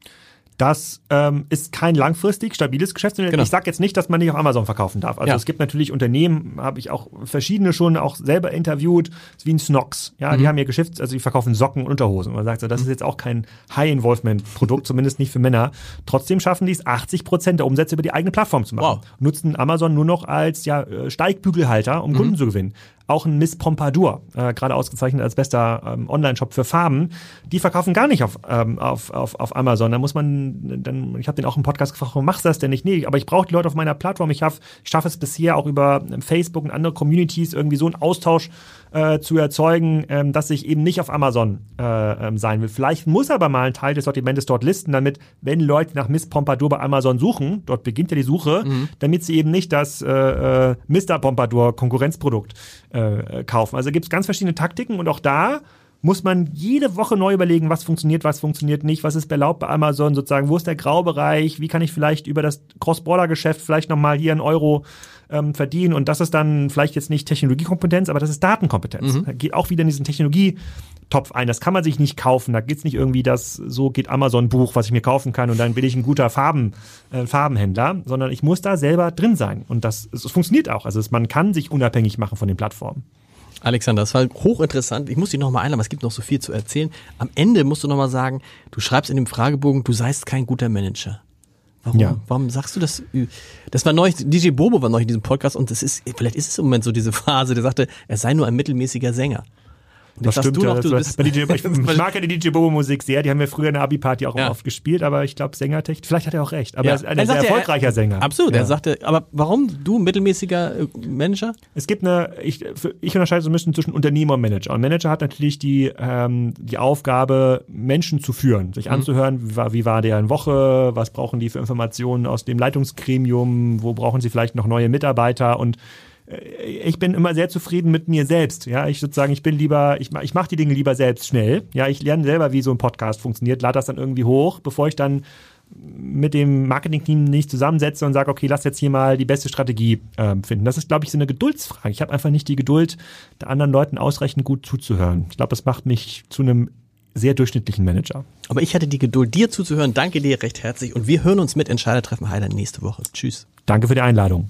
Das ähm, ist kein langfristig stabiles Geschäftsmodell. Genau. Ich sage jetzt nicht, dass man nicht auf Amazon verkaufen darf. Also ja. es gibt natürlich Unternehmen, habe ich auch verschiedene schon auch selber interviewt, wie ein Snox. Ja, mhm. die haben ihr Geschäft, also die verkaufen Socken und Unterhosen. Und man sagt so, das ist jetzt auch kein High-Involvement-Produkt, zumindest nicht für Männer. Trotzdem schaffen die es, 80 Prozent der Umsätze über die eigene Plattform zu machen. Wow. Nutzen Amazon nur noch als ja, äh, Steigbügelhalter, um mhm. Kunden zu gewinnen auch ein Miss Pompadour, äh, gerade ausgezeichnet als bester ähm, Online-Shop für Farben, die verkaufen gar nicht auf, ähm, auf, auf, auf Amazon. Da muss man, dann, ich habe den auch im Podcast gefragt, warum machst du das denn nicht? Nee, aber ich brauche die Leute auf meiner Plattform. Ich, schaff, ich schaffe es bisher auch über Facebook und andere Communities irgendwie so einen Austausch äh, zu erzeugen, ähm, dass ich eben nicht auf Amazon äh, ähm, sein will. Vielleicht muss aber mal ein Teil des Sortimentes dort listen, damit, wenn Leute nach Miss Pompadour bei Amazon suchen, dort beginnt ja die Suche, mhm. damit sie eben nicht das äh, äh, Mr. Pompadour Konkurrenzprodukt äh, kaufen. Also gibt es ganz verschiedene Taktiken und auch da muss man jede Woche neu überlegen, was funktioniert, was funktioniert nicht, was ist erlaubt bei Amazon sozusagen, wo ist der Graubereich, wie kann ich vielleicht über das Cross-Border-Geschäft vielleicht nochmal hier einen Euro ähm, verdienen und das ist dann vielleicht jetzt nicht Technologiekompetenz, aber das ist Datenkompetenz. Mhm. Da geht auch wieder in diesen Technologietopf ein. Das kann man sich nicht kaufen. Da geht's nicht irgendwie, dass so geht Amazon-Buch, was ich mir kaufen kann und dann bin ich ein guter Farben, äh, Farbenhändler, sondern ich muss da selber drin sein. Und das, es funktioniert auch. Also es, man kann sich unabhängig machen von den Plattformen. Alexander, das war hochinteressant. Ich muss dich nochmal einladen, es gibt noch so viel zu erzählen. Am Ende musst du nochmal sagen, du schreibst in dem Fragebogen, du seist kein guter Manager. Warum, ja. warum sagst du das? Das war neulich, DJ Bobo war neulich in diesem Podcast und das ist, vielleicht ist es im Moment so diese Phase, der sagte, er sei nur ein mittelmäßiger Sänger. Und das stimmt, du noch, du bist, DJ, ich, ich, mag ja die DJ Bobo Musik sehr, die haben wir früher in der Abi-Party auch ja. oft gespielt, aber ich glaube, Sängertechnik, vielleicht hat er auch recht, aber ja. er ist ein sehr erfolgreicher er, Sänger. Absolut, ja. er sagte, aber warum du mittelmäßiger äh, Manager? Es gibt eine, ich, ich unterscheide so ein bisschen zwischen Unternehmer und Manager. Und Manager hat natürlich die, ähm, die Aufgabe, Menschen zu führen, sich mhm. anzuhören, wie war, wie war deren Woche, was brauchen die für Informationen aus dem Leitungsgremium, wo brauchen sie vielleicht noch neue Mitarbeiter und ich bin immer sehr zufrieden mit mir selbst. Ja, ich sozusagen, ich bin lieber, ich, ich mache die Dinge lieber selbst schnell. Ja, ich lerne selber, wie so ein Podcast funktioniert, lade das dann irgendwie hoch, bevor ich dann mit dem Marketing-Team nicht zusammensetze und sage, okay, lass jetzt hier mal die beste Strategie äh, finden. Das ist, glaube ich, so eine Geduldsfrage. Ich habe einfach nicht die Geduld, der anderen Leuten ausreichend gut zuzuhören. Ich glaube, das macht mich zu einem sehr durchschnittlichen Manager. Aber ich hatte die Geduld, dir zuzuhören. Danke dir recht herzlich. Und wir hören uns mit Entscheidertreffen Heiler nächste Woche. Tschüss. Danke für die Einladung.